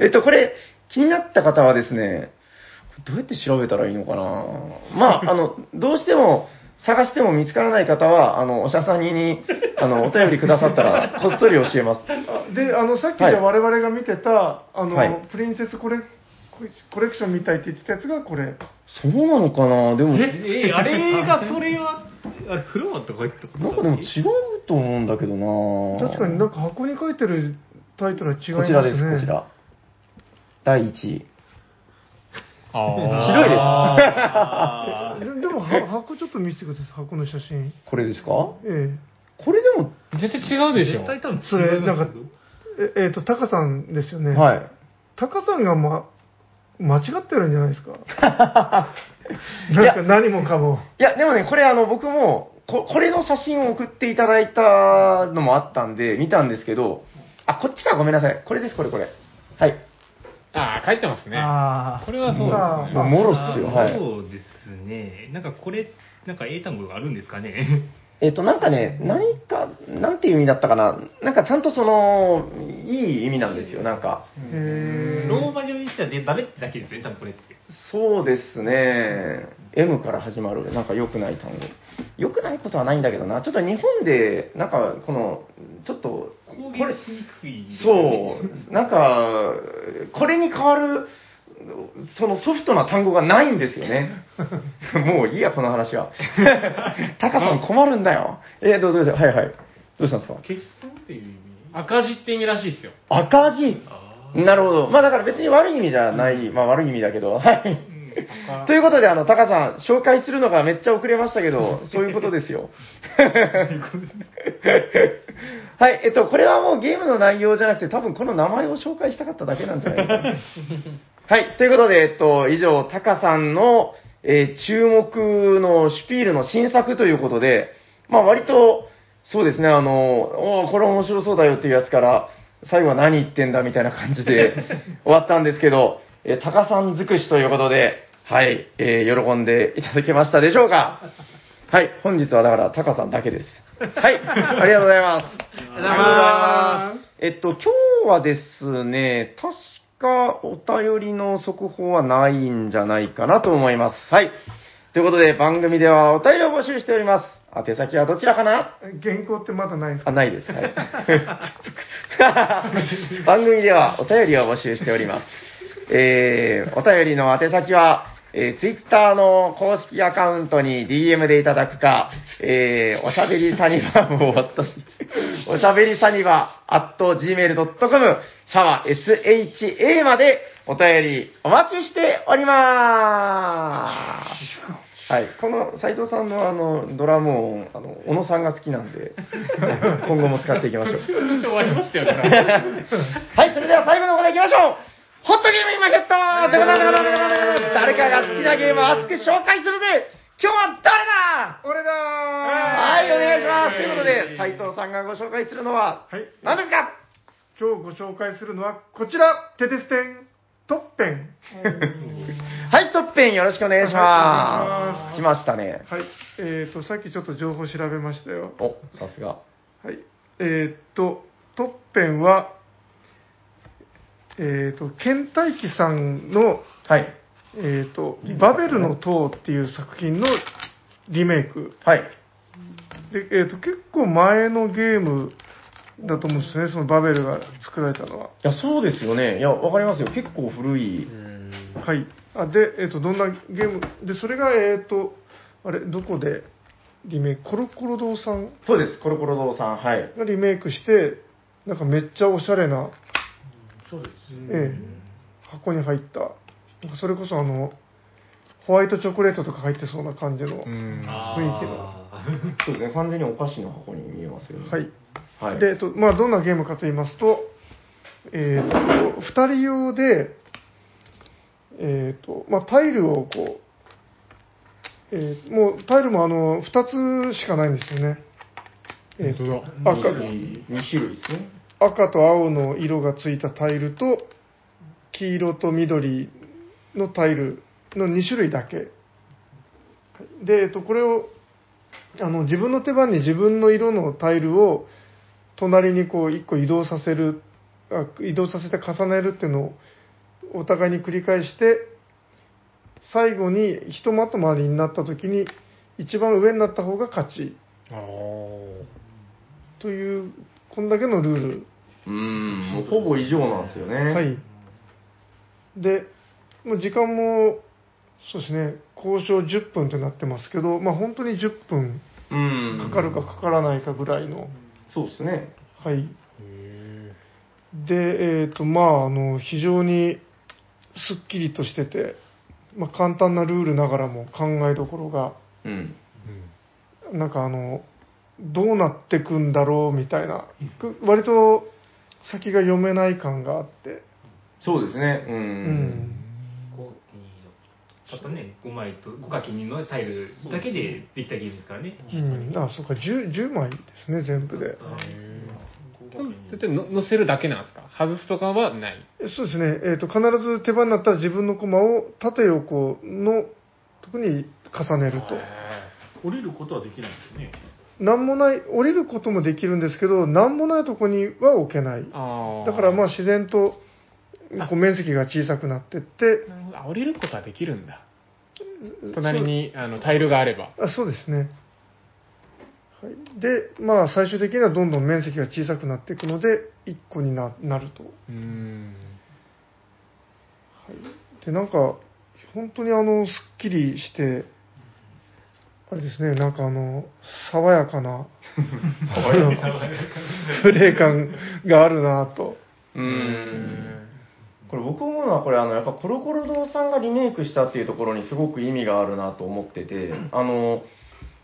えっと、これ、気になった方はですね、どうやって調べたらいいのかなまあ、あの、どうしても、探しても見つからない方は、あの、おしゃさんにに、あの、お便りくださったら、こっそり教えます。あで、あの、さっきじゃ我々が見てた、あの、はいプリンセスコレコレクションみたいって言ってたやつがこれ。そうなのかな？でも、え、あれが、それは、あれ、フロアとか入ったなんかでも違うと思うんだけどな確かになんか箱に書いてるタイトルは違いますね。こちらです、こちら。第1位。あひどいでしょででもは箱ちょっと見せてください、箱の写真。これですか？えこれでも、絶対違うでしょ絶。対多分違うそれなんかえ。え、えっ、と、タカさんですよね。はい。タカさんが、ま、間違ってるんじゃないですか？なんか何もかも。いや、でもね、これあの、僕も、ここれの写真を送っていただいたのもあったんで、見たんですけど、あ、こっちか、ごめんなさい。これです、これ、これ。はい。ああ、書いてますね。あこれはそうあですね。もろっすよ、はい。そうですね。なんかこれ、なんか英単語があるんですかね。えっと、なんかね、何か、なんていう意味だったかな。なんかちゃんとその、いい意味なんですよ、なんか。へローマ字にしたらでダメってだけですね、多分これって。そうですね。M から始まる、なんか良くない単語。良くないことはないんだけどな。ちょっと日本で、なんか、この、ちょっと、攻これ撃しにくいですね、そう、なんか、これに代わる、そのソフトな単語がないんですよね。もういいや、この話は。タカさん困るんだよ。えー、どうどうぞ、はいはい。どうしたんですか？欠損っていう意味？赤字って意味らしいですよ。赤字？なるほど。まあだから別に悪い意味じゃない、まあ悪い意味だけど、はい。ということで、あの、タカさん、紹介するのがめっちゃ遅れましたけど、そういうことですよ。はい、えっと、これはもうゲームの内容じゃなくて、多分この名前を紹介したかっただけなんじゃないかな。はい、ということで、えっと、以上、タカさんの、えー注目のシュピールの新作ということで、まあ割と、そうですね、あの、おーこれ面白そうだよっていうやつから、最後は何言ってんだみたいな感じで終わったんですけど、えータカさん尽くしということで、はい、えー、喜んでいただけましたでしょうか？はい、本日はだから、タカさんだけです。はい、ありがとうございます。ありがとうございまえっと、今日はですね、確かお便りの速報はないんじゃないかなと思います。はい。ということで、番組ではお便りを募集しております。宛先はどちらかな？原稿ってまだないんですか？あ、ないです。はい。番組ではお便りを募集しております。えー、お便りの宛先は、えー、ツイッターの公式アカウントに DM でいただくか、えー、おしゃべりサニバもう私、おしゃべりサニバ at gmail.com、シャワー SHA までお便りお待ちしております。はい。この斉藤さんのあの、ドラム音、あの、小野さんが好きなんで、今後も使っていきましょう。終わりましたよ。はい、それでは最後のこといきましょうホットゲーム今ゲット誰かが好きなゲームを熱く紹介するぜ今日は誰だ俺だはい、お願いしますということで、斉藤さんがご紹介するのは、はい何ですか今日ご紹介するのはこちらテテステントッペンはい、トッペンよろしくお願いしま。す来ましたね。はいえーとさっきちょっと情報調べましたよお、さすが。はいえーっとトッペンはえーっとケンタイキさんのはい。えー、と「バベルの塔」っていう作品のリメイクはい。で、えー、と結構前のゲームだと思うんですねそのバベルが作られたのはいや、そうですよね。いや、わかりますよ。結構古い。はいあで、えー、とどんなゲーム？でそれがえっ、とあれどこで？リメイク？コロコロ堂さん？そうです。コロコロ堂さん。はい。がリメイクしてなんかめっちゃおしゃれな、そうです。ええ箱に入ったそれこそあのホワイトチョコレートとか入ってそうな感じの、うん。雰囲気のそうですね。完全にお菓子の箱に見えますよね。はいはい。で、えっとまあ、どんなゲームかと言いますと、えーと2人用で、えーとまあ、タイルをこう、えーもうタイルもあの2つしかないんですよね。えーと本赤2種類ですね。赤と青の色がついたタイルと黄色と緑のタイルの2種類だけ。で、えっと、これをあの自分の手番に自分の色のタイルを隣にこう1個移動させるあ移動させて重ねるっていうのをお互いに繰り返して最後にひとまとまりになった時に一番上になった方が勝ち。というこんだけのルールうーん、もうほぼ以上なんですよね。はい。で、もう時間も、そうですね、交渉10分ってなってますけど、まあ本当に10分うん。かかるかかからないかぐらいの、そうですね。はい。で、えっ、と、まあ、あの、非常にすっきりとしてて、まあ簡単なルールながらも考えどころが、うん。なんかあの、どうなってくんだろうみたいな、く割と先が読めない感があって、そうですね。う。うんん。5、2、あとね、5枚と 5×2 のタイルだけでできたゲームですからね。うん、あ、そうか、10, 10枚ですね、全部で。絶対の乗せるだけなんですか？外すとかはない。そうですね、えーと、必ず手番になったら自分の駒を縦横のとこに重ねると。降りることはできないんですね。なんもない、降りることもできるんですけど、なんもないとこには置けない。だからまあ自然とこう面積が小さくなってって、なるほど。あ降りることはできるんだ。隣にあのタイルがあれば。あそうですね。はい、で、まあ最終的にはどんどん面積が小さくなっていくので、1個にななると。うーん。でなんか本当にあのすっきりしてあれですねなんかあの爽やかな 爽やかプレー感があるなとうーん。これ僕思うのは、これあの、やっぱコロコロ堂さんがリメイクしたっていうところにすごく意味があるなと思ってて、あの、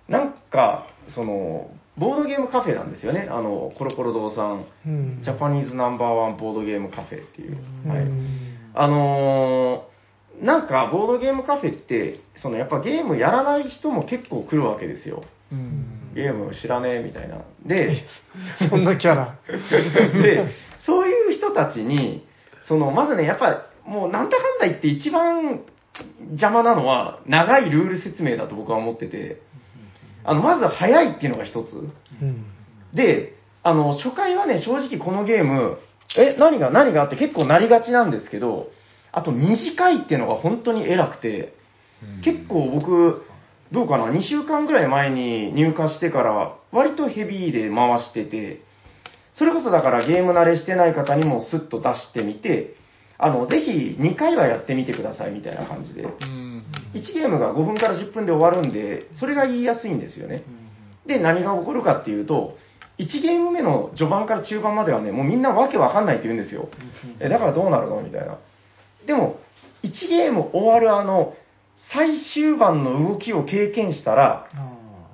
なんか、その、ボードゲームカフェなんですよね。あの、コロコロ堂さん、うんジャパニーズナンバーワンボードゲームカフェっていう。はい。うんあのーなんか、ボードゲームカフェって、そのやっぱゲームやらない人も結構来るわけですよ。うん。ゲーム知らねえみたいな。で、そんなキャラ で、そういう人たちに、その、まずね、やっぱ、もうなんだかんだ言って一番邪魔なのは、長いルール説明だと僕は思ってて、あの、まず早いっていうのが一つ。うん。で、あの、初回はね、正直このゲーム、え、何が何がって結構なりがちなんですけど、あと短いっていうのが本当に偉くて、結構僕、どうかな、2週間ぐらい前に入荷してから、割とヘビーで回してて、それこそだからゲーム慣れしてない方にもスッと出してみて、あの、ぜひ2回はやってみてくださいみたいな感じで。うん。1ゲームが5分から10分で終わるんで、それが言いやすいんですよね。で、何が起こるかっていうと、1ゲーム目の序盤から中盤まではね、もうみんなわけわかんないって言うんですよ。え、だからどうなるの？みたいな。でも、1ゲーム終わるあの、最終盤の動きを経験したら、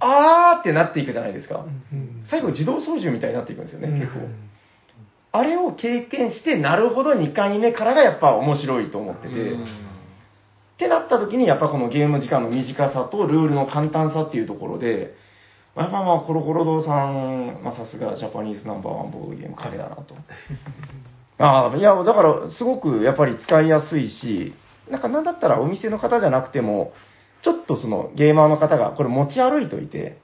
あーってなっていくじゃないですか。うん最後自動操縦みたいになっていくんですよね、結構。うんあれを経験して、なるほど2回目からがやっぱ面白いと思ってて、うんってなった時に、やっぱこのゲーム時間の短さとルールの簡単さっていうところで、まあやっぱまあ、コロコロ堂さん、まあさすがジャパニーズナンバーワンボードゲームカフェだなと。ああ、いや、だから、すごくやっぱり使いやすいし、なんかなんだったらお店の方じゃなくても、ちょっとそのゲーマーの方がこれ持ち歩いといて、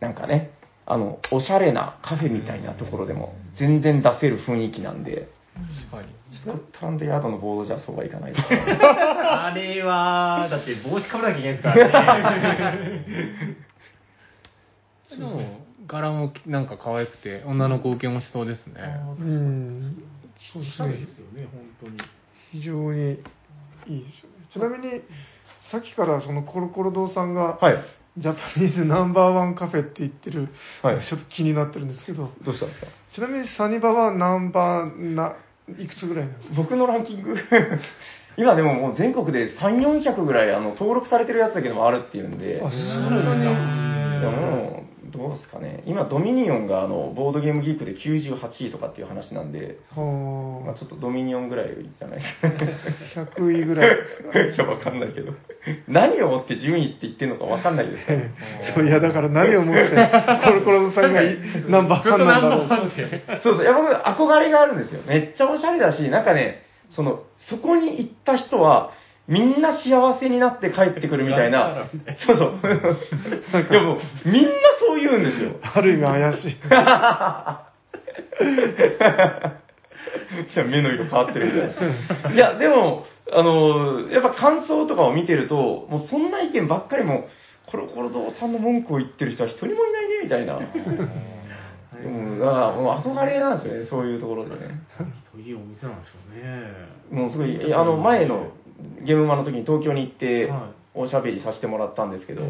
なんかね、あの、おしゃれなカフェみたいなところでも全然出せる雰囲気なんで、確かに。スコットランドヤードのボードじゃそうはいかないですね。あれは、だって帽子かぶらなきゃいけないですからね。でも、柄もなんか可愛くて、女の子受けもしそうですね。うん。そうですねで。すよね、本当に。非常にいいですよね。ちなみに、さっきからそのコロコロ堂さんが、はい。ジャパニーズナンバーワンカフェって言ってる、はいちょっと気になってるんですけど、どうしたんですか？ちなみにサニバはナンバーないくつぐらいなんですか？僕のランキング 今でももう全国で3、400ぐらいあの登録されてるやつだけでもあるっていうんで、あ、そんなに。でもどうですかね。今、ドミニオンがあのボードゲームギークで98位とかっていう話なんで、まあ、はちょっとドミニオンぐらいじゃないですか。あ、100位ぐらいですか。いや、わかんないけど。何をもって順位って言ってるのかわかんないですからね。そういや、だから何をもって、コロコロさんがい ナンバーワンなんだろう。そうそう、いや僕、憧れがあるんですよ。めっちゃおしゃれだし、なんかね、その、そこに行った人は、みんな幸せになって帰ってくるみたいな。そうそう。いやもう、みんなそう言うんですよ。ある意味怪しい。じゃあ目の色変わってるみたいな。いや、でも、あの、やっぱ感想とかを見てると、もうそんな意見ばっかりも、コロコロ堂さんの文句を言ってる人は一人もいないね、みたいな。でも、だからもう憧れなんですよね、そういうところでね。いいお店なんでしょうね。もうすごい、あの、前のゲームマの時に東京に行っては、おしゃべりさせてもらったんですけど、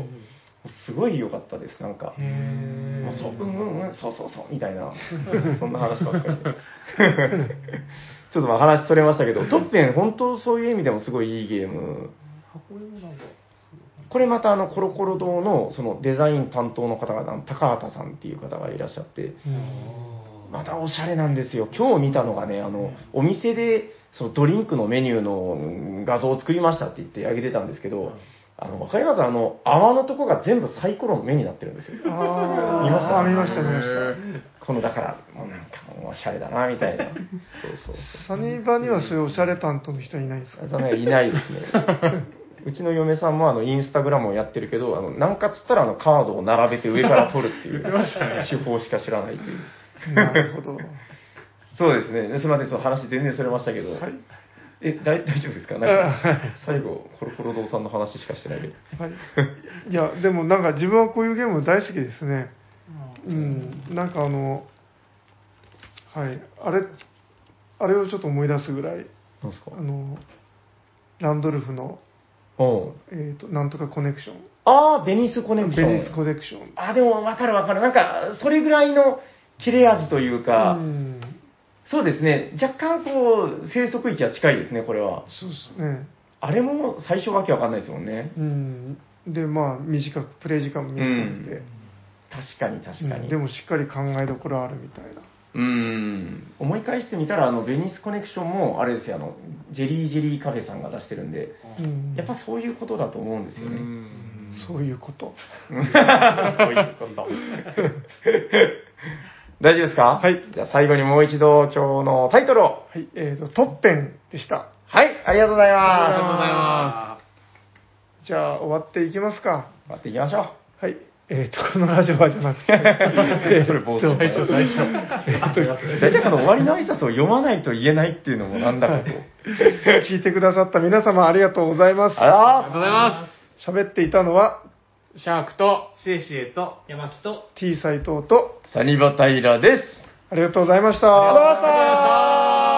すごい良かったです、なんか。もうそう、うんうんうん、そうそうそう、みたいな、そんな話ばっかりで。ちょっとまあ話それましたけど、トッペン、本当そういう意味でもすごいいいゲーム。これまたあの、コロコロ堂のそのデザイン担当の方が、高畑さんっていう方がいらっしゃって、またおしゃれなんですよ。今日見たのがね、あの、お店で、そのドリンクのメニューの画像を作りましたって言ってあげてたんですけど、あの、わかります？あの、泡のとこが全部サイコロの目になってるんですよ。あー見ました？あ見ました、見ました。この、だから、もうなんかおしゃれだな、みたいな。そうそうサニバにはそういうおしゃれ担当の人はいないんですか？ね、いないですね。うちの嫁さんもあの、インスタグラムをやってるけど、あの、なんかっつったらあの、カードを並べて上から取るっていう、手法しか知らないという。なるほど。そうですね。すみません、その話全然それましたけど。はいえ、大大丈夫ですか？なんあか、最後、コロコロ堂さんの話しかしてないけど。はい。いや、でもなんか自分はこういうゲーム大好きですね。うん。なんかあの、はい。あれ、あれをちょっと思い出すぐらい、なんですか？あの、ランドルフの、うん。えっ、と、なんとかコネクション。ああ、ベニスコネクション。ベニスコネクション。あ、でもわかるわかる。なんか、それぐらいの切れ味というか、うん。そうですね。若干こう、生息域は近いですね、これは。そうですね。あれも最初わけわかんないですもんね。うん。で、まあ、短く、プレイ時間も短くて。確かに確かに。うんでもしっかり考えどころあるみたいな。うーん。思い返してみたら、あの、ベニスコネクションも、あれですよ、あの、ジェリージェリーカフェさんが出してるんで、うんやっぱそういうことだと思うんですよね。そういうこと。そういうこと。大丈夫ですか？はいじゃあ最後にもう一度今日のタイトルを。はい、えっ、と、トッペンでした。はい、ありがとうございます。ありがとうございます。じゃあ終わっていきますか。待っていきましょはい。えっ、と、このラジオはじゃなくて、え それ冒頭最初、最初。う。大体この終わりの挨拶を読まないと言えないっていうのもなんだかこう。聞いてくださった皆様ありがとうございます。ありがとうございま喋っていたのは、す。シャークと、シエシエと、山木と T 斎藤と、サニバタイラです。ありがとうございました。ありがとうございました